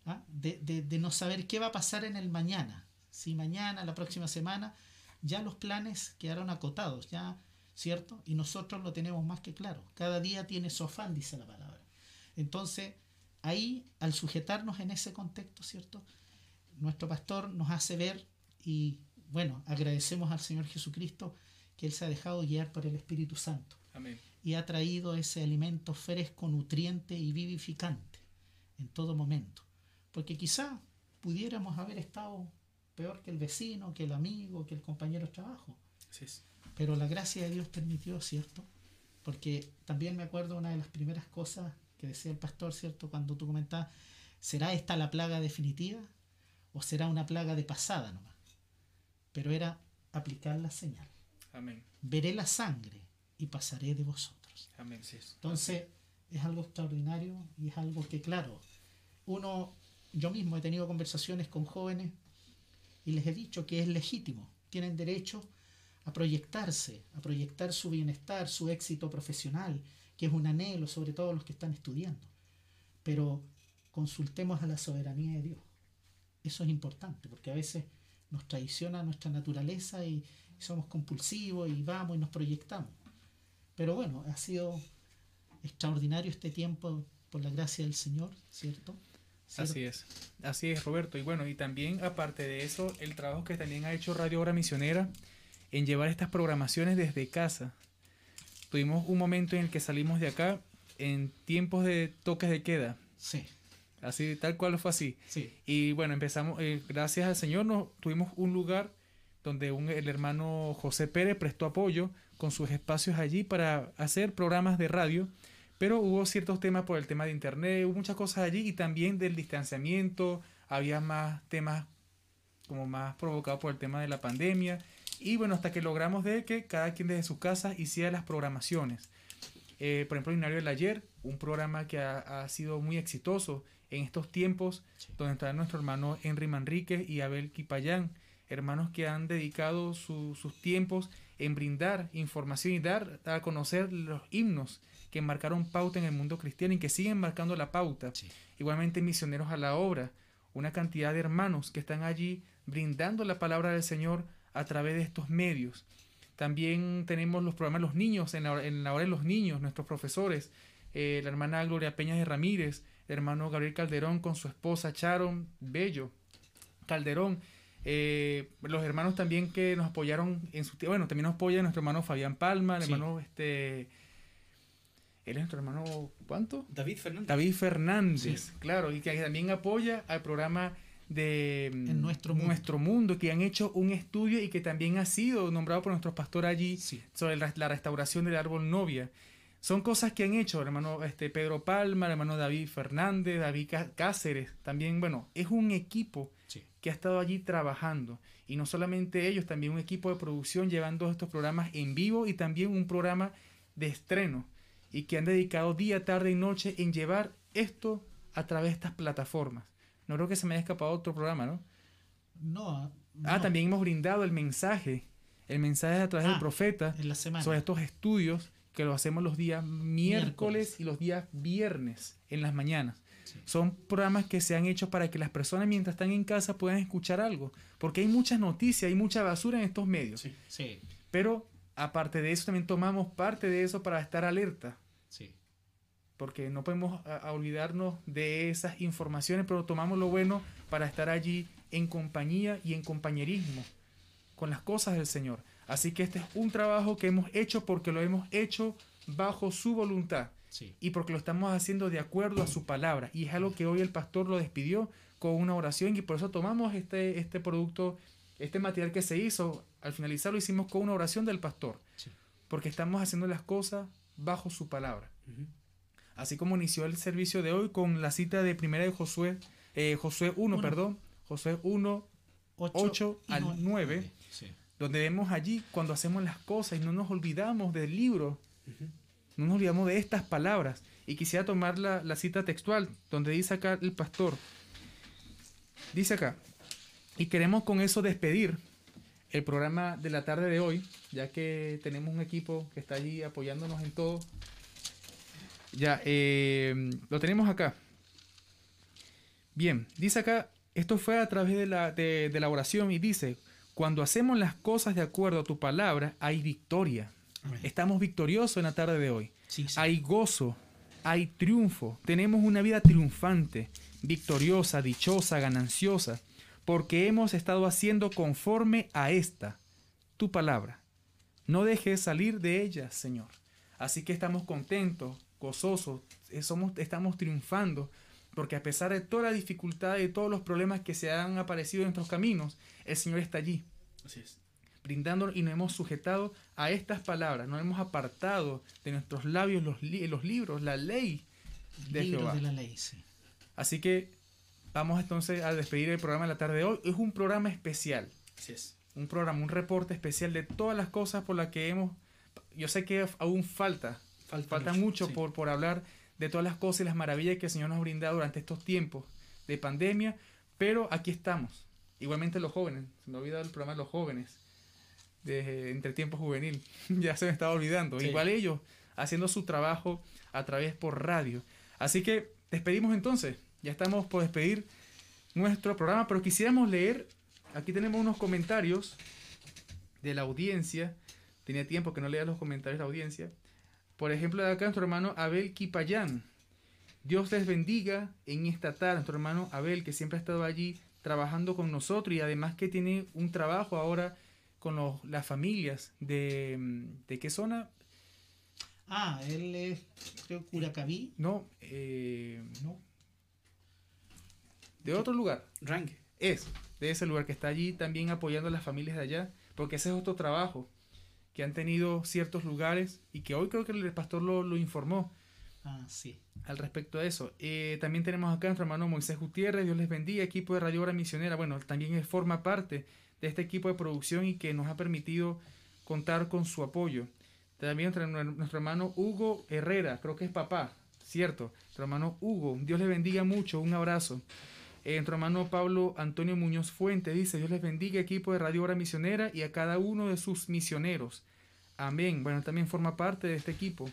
¿Ah? De, de, de no saber qué va a pasar en el mañana. Si mañana, la próxima semana, ya los planes quedaron acotados, ya, ¿cierto? Y nosotros lo tenemos más que claro. Cada día tiene su afán, dice la palabra. Entonces, ahí, al sujetarnos en ese contexto, ¿cierto? Nuestro pastor nos hace ver y, bueno, agradecemos al Señor Jesucristo que Él se ha dejado guiar por el Espíritu Santo. Amén. Y ha traído ese alimento fresco, nutriente y vivificante en todo momento. Porque quizá pudiéramos haber estado peor que el vecino, que el amigo, que el compañero de trabajo. Es. Pero la gracia de Dios permitió, ¿cierto? Porque también me acuerdo una de las primeras cosas que decía el pastor, ¿cierto? Cuando tú comentabas, ¿será esta la plaga definitiva o será una plaga de pasada nomás? Pero era aplicar la señal. Amén. Veré la sangre y pasaré de vosotros. Amén. Es. Entonces, es algo extraordinario y es algo que, claro, uno, yo mismo he tenido conversaciones con jóvenes y les he dicho que es legítimo, tienen derecho a proyectarse, a proyectar su bienestar, su éxito profesional, que es un anhelo, sobre todo los que están estudiando. Pero consultemos a la soberanía de Dios. Eso es importante, porque a veces nos traiciona nuestra naturaleza y somos compulsivos y vamos y nos proyectamos. Pero bueno, ha sido extraordinario este tiempo por la gracia del Señor, ¿cierto? ¿Cierto? Así es, así es Roberto. Y bueno, y también aparte de eso, el trabajo que también ha hecho Radio Hora Misionera en llevar estas programaciones desde casa. Tuvimos un momento en el que salimos de acá en tiempos de toques de queda, Sí, así tal cual fue así. sí, Y bueno, empezamos, eh, gracias al Señor, nos tuvimos un lugar donde un- el hermano José Pérez prestó apoyo con sus espacios allí para hacer programas de radio, pero hubo ciertos temas por el tema de internet, hubo muchas cosas allí y también del distanciamiento, había más temas como más provocados por el tema de la pandemia y bueno, hasta que logramos de que cada quien desde su casa hiciera las programaciones. Eh, por ejemplo, el Binario del Ayer, un programa que ha, ha sido muy exitoso en estos tiempos, donde está nuestro hermano Henry Manrique y Abel Quipayán, hermanos que han dedicado su- sus tiempos en brindar información y dar a conocer los himnos que marcaron pauta en el mundo cristiano y que siguen marcando la pauta. Sí. Igualmente misioneros a la obra, una cantidad de hermanos que están allí brindando la palabra del Señor a través de estos medios. También tenemos los programas Los Niños, en la, en la hora de los niños, nuestros profesores, eh, la hermana Gloria Peñas de Ramírez, el hermano Gabriel Calderón con su esposa Sharon Bello Calderón, eh, los hermanos también que nos apoyaron en su tiempo, bueno, también nos apoya nuestro hermano Fabián Palma, el Sí. hermano este, él es nuestro hermano, ¿cuánto? David Fernández. David Fernández, claro, y que también apoya al programa de mm, En Nuestro Mundo. Nuestro Mundo, que han hecho un estudio y que también ha sido nombrado por nuestro pastor allí Sí. sobre la, restauración del árbol novia. Son cosas que han hecho el hermano este, Pedro Palma, el hermano David Fernández, David Cá- Cáceres. También, bueno, es un equipo Sí. que ha estado allí trabajando. Y no solamente ellos, también un equipo de producción llevando estos programas en vivo y también un programa de estreno. Y que han dedicado día, tarde y noche en llevar esto a través de estas plataformas. No creo que se me haya escapado otro programa, ¿no? No, Ah, no, también hemos brindado el mensaje. El mensaje a través Ah, del profeta en la semana. sobre estos estudios que lo hacemos los días miércoles, Miércoles. y los días viernes en las mañanas. Sí. Son programas que se han hecho para que las personas mientras están en casa puedan escuchar algo. Porque hay muchas noticias, hay mucha basura en estos medios. Sí. Sí, Pero aparte de eso también tomamos parte de eso para estar alerta. Porque no podemos a- a olvidarnos de esas informaciones, pero tomamos lo bueno para estar allí en compañía y en compañerismo con las cosas del Señor. Así que este es un trabajo que hemos hecho porque lo hemos hecho bajo su voluntad sí. y porque lo estamos haciendo de acuerdo a su palabra. Y es algo que hoy el pastor lo despidió con una oración y por eso tomamos este, este producto, este material que se hizo. Al finalizar lo hicimos con una oración del pastor. Sí. Porque estamos haciendo las cosas bajo su palabra. Ujú. Así como inició el servicio de hoy con la cita de primera de Josué, eh, Josué 1, Uno. perdón, Josué 1, 8 y al no- 9, Sí. donde vemos allí cuando hacemos las cosas y no nos olvidamos del libro, no nos olvidamos de estas palabras. Y quisiera tomar la, la cita textual, donde dice acá el pastor, dice acá, y queremos con eso despedir el programa de la tarde de hoy, ya que tenemos un equipo que está allí apoyándonos en todo. Ya, eh, lo tenemos acá. Bien, dice acá, esto fue a través de la, de, de la oración y dice, cuando hacemos las cosas de acuerdo a tu palabra, hay victoria. Amén. Estamos victoriosos en la tarde de hoy. Sí, sí. Hay gozo, hay triunfo. Tenemos una vida triunfante, victoriosa, dichosa, gananciosa, porque hemos estado haciendo conforme a esta, tu palabra. No dejes salir de ella, Señor. Así que estamos contentos, gozosos, eh, somos, estamos triunfando, porque a pesar de toda la dificultad y todos los problemas que se han aparecido en nuestros caminos, el Señor está allí Así es. brindando y nos hemos sujetado a estas palabras, nos hemos apartado de nuestros labios los, li- los libros, la ley de Libros Jehová. de la ley, sí. Así que vamos entonces a despedir el programa de la tarde de hoy. Es un programa especial, Así es. un programa, un reporte especial de todas las cosas por las que hemos... Yo sé que aún falta, Falta, falta mucho, mucho sí. por, por hablar de todas las cosas y las maravillas que el Señor nos ha brindado durante estos tiempos de pandemia, pero aquí estamos. Igualmente los jóvenes, se me ha olvidado el programa de los jóvenes, de Entre Tiempo Juvenil, ya se me estaba olvidando. Sí. Igual ellos haciendo su trabajo a través por radio. Así que despedimos entonces, ya estamos por despedir nuestro programa, pero quisiéramos leer, aquí tenemos unos comentarios de la audiencia, tenía tiempo que no leía los comentarios de la audiencia. Por ejemplo, de acá nuestro hermano Abel Kipayán. Dios les bendiga en esta tarde, nuestro hermano Abel, que siempre ha estado allí trabajando con nosotros y además que tiene un trabajo ahora con los- las familias de, mm, ¿de qué zona? Ah, él es, creo, Curacaví. No, eh, No. de otro lugar. Rangue. Es, de ese lugar que está allí también apoyando a las familias de allá, porque ese es otro trabajo que han tenido ciertos lugares y que hoy creo que el pastor lo, lo informó. Ah, sí. al respecto de eso. Eh, también tenemos acá a nuestro hermano Moisés Gutiérrez, Dios les bendiga, equipo de Radio Hora Misionera. Bueno, también forma parte de este equipo de producción y que nos ha permitido contar con su apoyo. También nuestro, nuestro hermano Hugo Herrera, creo que es papá, cierto. Nuestro hermano Hugo, Dios les bendiga mucho, un abrazo. Eh, nuestro hermano Pablo Antonio Muñoz Fuente dice, Dios les bendiga, equipo de Radio Hora Misionera y a cada uno de sus misioneros. Amén. Bueno, también forma parte de este equipo.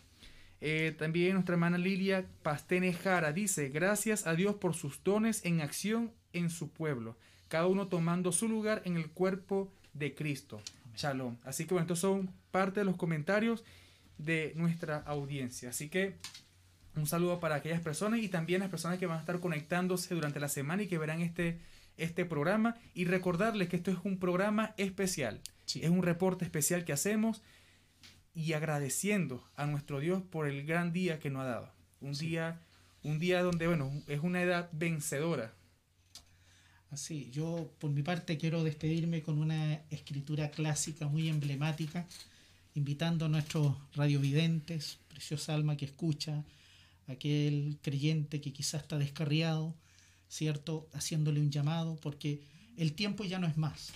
Eh, también nuestra hermana Lilia Pastene Jara dice, gracias a Dios por sus dones en acción en su pueblo, cada uno tomando su lugar en el cuerpo de Cristo. Shalom. Así que bueno, estos son parte de los comentarios de nuestra audiencia. Así que un saludo para aquellas personas y también las personas que van a estar conectándose durante la semana y que verán este, este programa. Y recordarles que esto es un programa especial. Sí. Es un reporte especial que hacemos y agradeciendo a nuestro Dios por el gran día que nos ha dado. Un Sí. día, un día donde, bueno, es una edad vencedora. Así, yo por mi parte quiero despedirme con una escritura clásica muy emblemática, invitando a nuestros radiovidentes, preciosa alma que escucha, aquel creyente que quizás está descarriado, ¿cierto? Haciéndole un llamado, porque el tiempo ya no es más.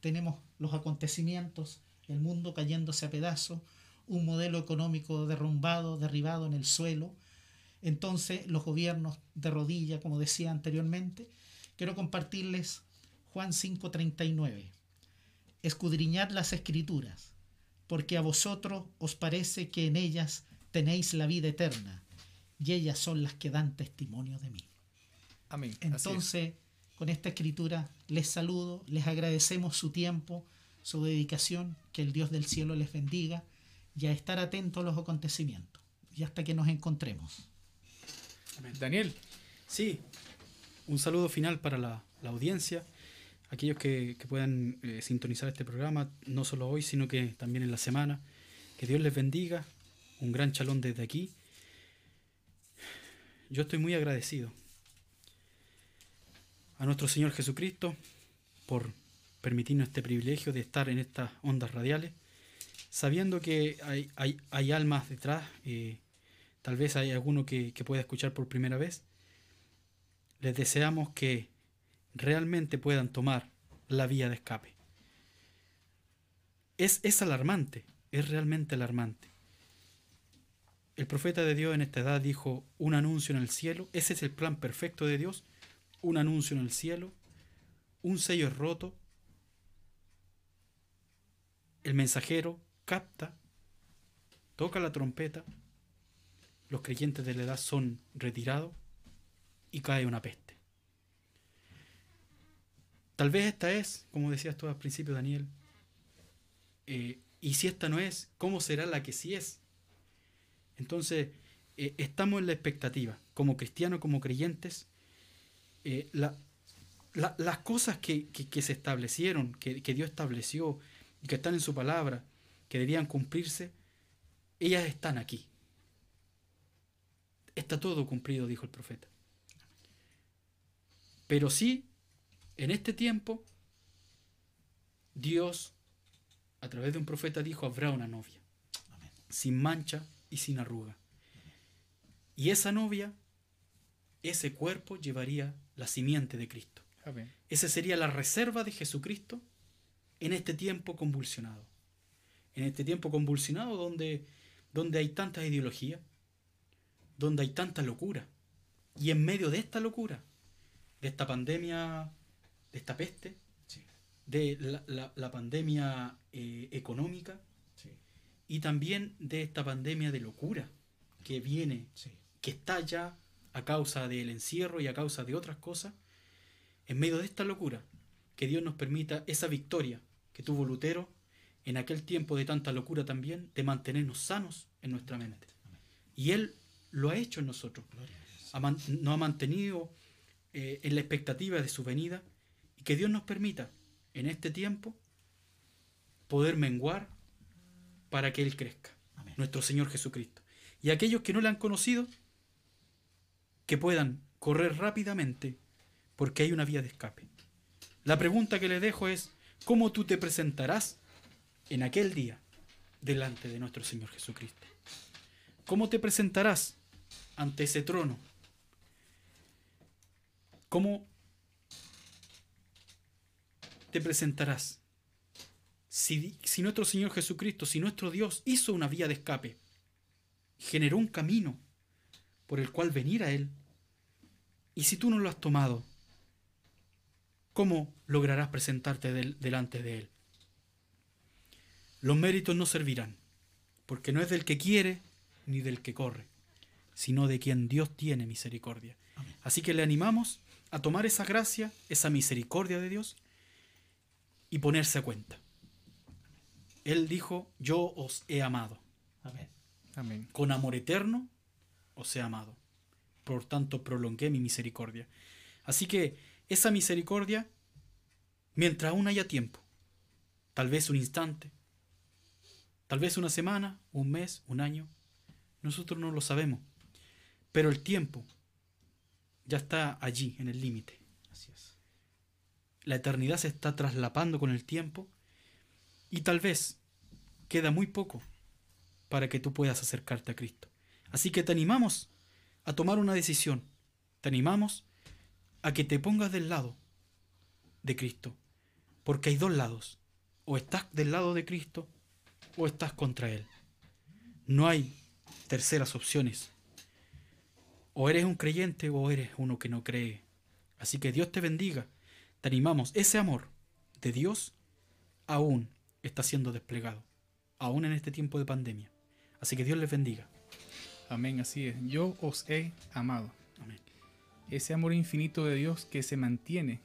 Tenemos los acontecimientos, el mundo cayéndose a pedazos, un modelo económico derrumbado, derribado en el suelo. Entonces los gobiernos de rodilla, como decía anteriormente, quiero compartirles Juan 5:39. Escudriñad las escrituras, porque a vosotros os parece que en ellas tenéis la vida eterna, y ellas son las que dan testimonio de mí. Amén. Es. Entonces, con esta escritura les saludo, les agradecemos su tiempo, su dedicación, que el Dios del cielo les bendiga y a estar atentos a los acontecimientos. Y hasta que nos encontremos. Daniel, Sí, un saludo final para la, la audiencia, aquellos que, que puedan eh, sintonizar este programa, no solo hoy, sino que también en la semana. Que Dios les bendiga, un gran chalón desde aquí. Yo estoy muy agradecido a nuestro Señor Jesucristo por permitirnos este privilegio de estar en estas ondas radiales, sabiendo que hay, hay, hay almas detrás, eh, tal vez hay alguno que, que pueda escuchar por primera vez. Les deseamos que realmente puedan tomar la vía de escape. Es, es alarmante, es realmente alarmante. El profeta de Dios en esta edad dijo un anuncio en el cielo, ese es el plan perfecto de Dios, un anuncio en el cielo, un sello roto, el mensajero capta, toca la trompeta, los creyentes de la edad son retirados y cae una peste. Tal vez esta es, como decías tú al principio, Daniel, eh, y si esta no es, ¿cómo será la que sí es? Entonces, eh, estamos en la expectativa, como cristianos, como creyentes, eh, las cosas que, se establecieron, que, que Dios estableció y que están en su palabra, que debían cumplirse, ellas están aquí. Está todo cumplido, dijo el profeta. Pero sí, en este tiempo, Dios, a través de un profeta, dijo, habrá una novia, sin mancha y sin arruga. Y esa novia, ese cuerpo llevaría la simiente de Cristo. Esa sería la reserva de Jesucristo en este tiempo convulsionado. En este tiempo convulsionado donde, donde hay tanta ideología, donde hay tanta locura. Y en medio de esta locura, de esta pandemia, de esta peste, de la, pandemia eh, económica, y también de esta pandemia de locura que viene, que está ya a causa del encierro y a causa de otras cosas, en medio de esta locura, que Dios nos permita esa victoria que tuvo Lutero en aquel tiempo de tanta locura también, de mantenernos sanos en nuestra mente. Y Él lo ha hecho en nosotros. nos ha mantenido eh, en la expectativa de su venida y que Dios nos permita en este tiempo poder menguar para que Él crezca, nuestro Señor Jesucristo. Y aquellos que no le han conocido, que puedan correr rápidamente, porque hay una vía de escape. La pregunta que le dejo es, ¿cómo tú te presentarás en aquel día delante de nuestro Señor Jesucristo? ¿Cómo te presentarás ante ese trono? ¿Cómo te presentarás? Si, nuestro Señor Jesucristo, si nuestro Dios hizo una vía de escape, generó un camino por el cual venir a Él, y si tú no lo has tomado, ¿cómo lograrás presentarte delante de Él? Los méritos no servirán, porque no es del que quiere ni del que corre, sino de quien Dios tiene misericordia. Así que le animamos a tomar esa gracia, esa misericordia de Dios y ponerse a cuenta. Él dijo, yo os he amado. Amén. Amén. Con amor eterno os he amado. Por tanto, prolongué mi misericordia. Así que esa misericordia, mientras aún haya tiempo, tal vez un instante, tal vez una semana, un mes, un año, nosotros no lo sabemos. Pero el tiempo ya está allí, en el límite. La eternidad se está traslapando con el tiempo y tal vez queda muy poco para que tú puedas acercarte a Cristo. Así que te animamos a tomar una decisión. Te animamos a que te pongas del lado de Cristo. Porque hay dos lados. O estás del lado de Cristo o estás contra Él. No hay terceras opciones. O eres un creyente o eres uno que no cree. Así que Dios te bendiga. Te animamos. Ese amor de Dios aún está siendo desplegado, aún en este tiempo de pandemia. Así que Dios les bendiga. Amén, así es. Yo os he amado. Amén. Ese amor infinito de Dios que se mantiene.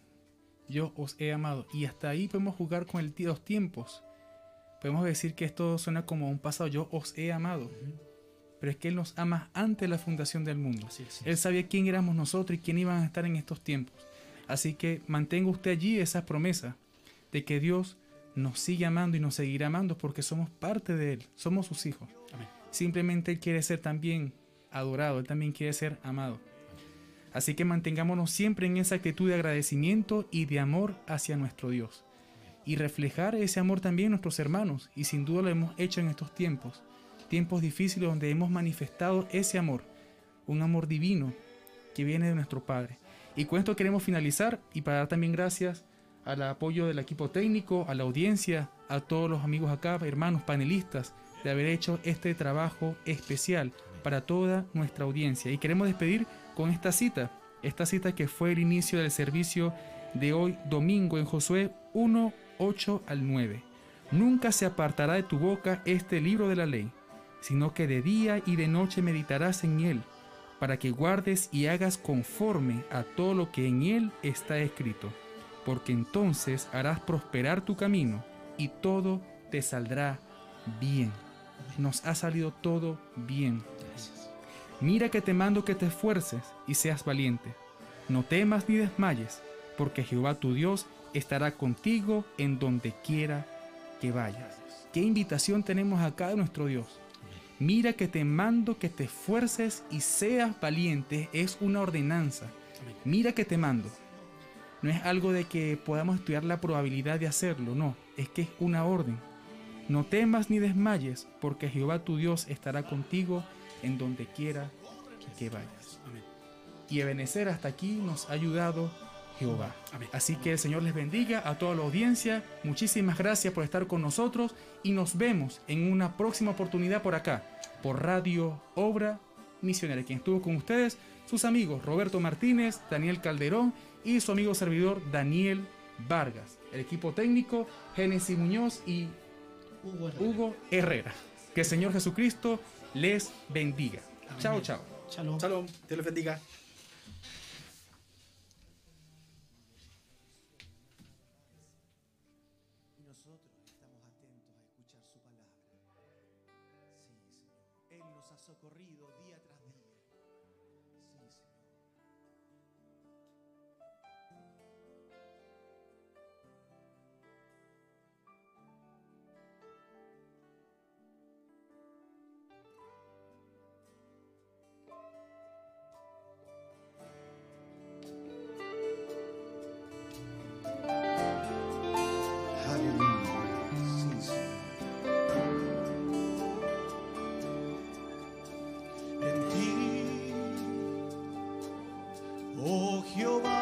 Yo os he amado. Y hasta ahí podemos jugar con el, los tiempos. Podemos decir que esto suena como un pasado. Yo os he amado. Pero es que Él nos ama antes de la fundación del mundo. Él sabía quién éramos nosotros y quién iban a estar en estos tiempos. Así que mantenga usted allí esa promesa de que Dios nos sigue amando y nos seguirá amando porque somos parte de Él, somos sus hijos. Simplemente Él quiere ser también adorado, Él también quiere ser amado. Así que mantengámonos siempre en esa actitud de agradecimiento y de amor hacia nuestro Dios. Y reflejar ese amor también en nuestros hermanos. Y sin duda lo hemos hecho en estos tiempos. Tiempos difíciles donde hemos manifestado ese amor. Un amor divino que viene de nuestro Padre. Y con esto queremos finalizar y para dar también gracias al apoyo del equipo técnico, a la audiencia, a todos los amigos acá, hermanos panelistas, de haber hecho este trabajo especial para toda nuestra audiencia. Y queremos despedir con esta cita, esta cita que fue el inicio del servicio de hoy domingo en Josué 1, 8 al 9. Nunca se apartará de tu boca este libro de la ley, sino que de día y de noche meditarás en él, para que guardes y hagas conforme a todo lo que en él está escrito, porque entonces harás prosperar tu camino y todo te saldrá bien. Nos ha salido todo bien. Mira que te mando que te esfuerces y seas valiente. No temas ni desmayes, porque Jehová tu Dios estará contigo en donde quiera que vayas. ¿Qué invitación tenemos acá de nuestro Dios? Mira que te mando que te esfuerces y seas valiente. Es una ordenanza. Mira que te mando. No es algo de que podamos estudiar la probabilidad de hacerlo, no. Es que es una orden. No temas ni desmayes, porque Jehová tu Dios estará contigo en donde quiera que vayas. Y Ebenezer hasta aquí nos ha ayudado Jehová. Así que el Señor les bendiga a toda la audiencia. Muchísimas gracias por estar con nosotros y nos vemos en una próxima oportunidad por acá, por Radio Obra Misionera. Quien estuvo con ustedes, sus amigos Roberto Martínez, Daniel Calderón y su amigo servidor Daniel Vargas. El equipo técnico, Génesis Muñoz y Hugo Herrera. Hugo Herrera. Que el Señor Jesucristo les bendiga. Chao, chao. Shalom. Shalom, Dios les bendiga. Jehová,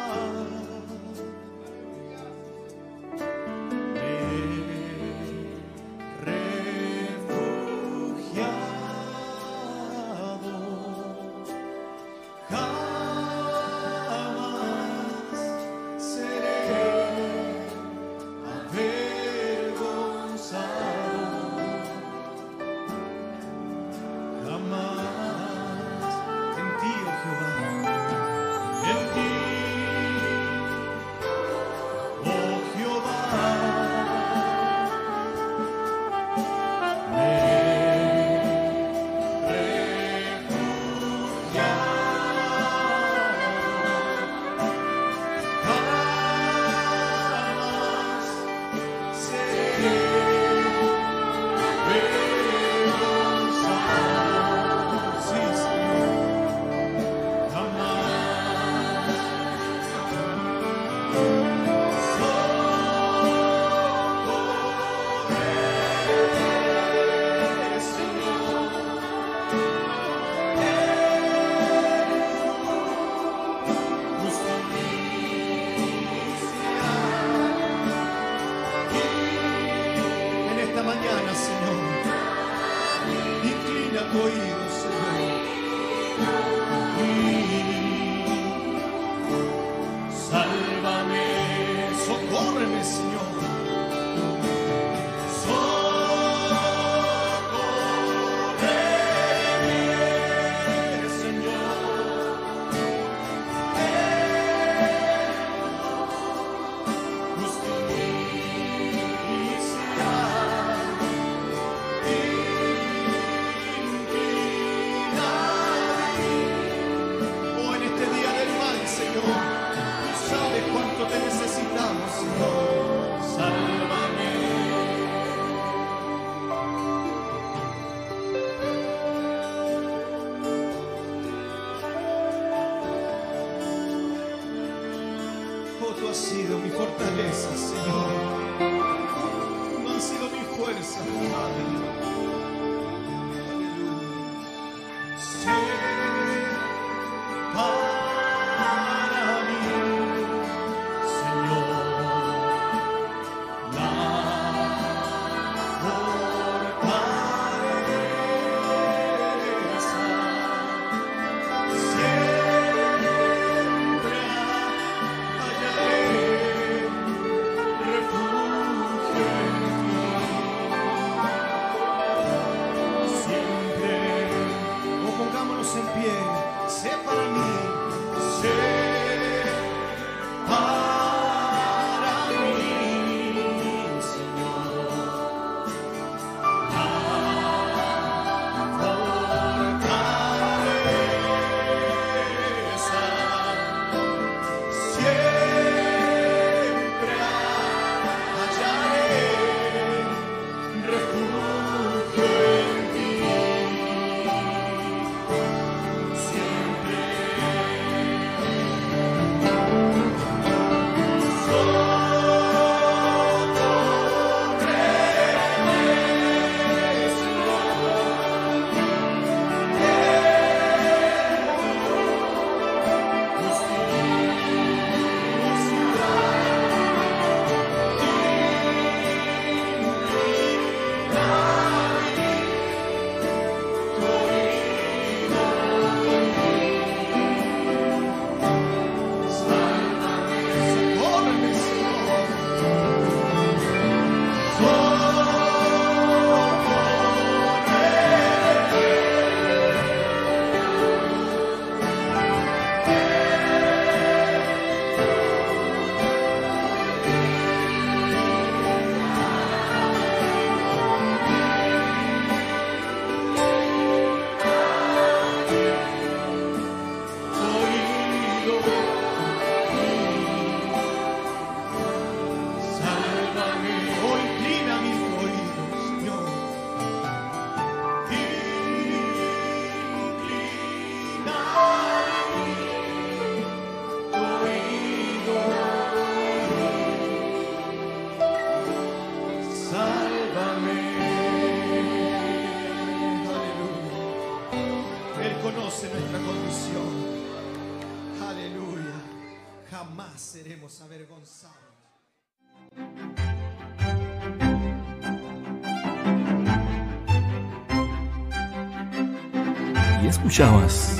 escuchabas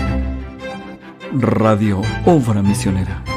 Radio Obra Misionera.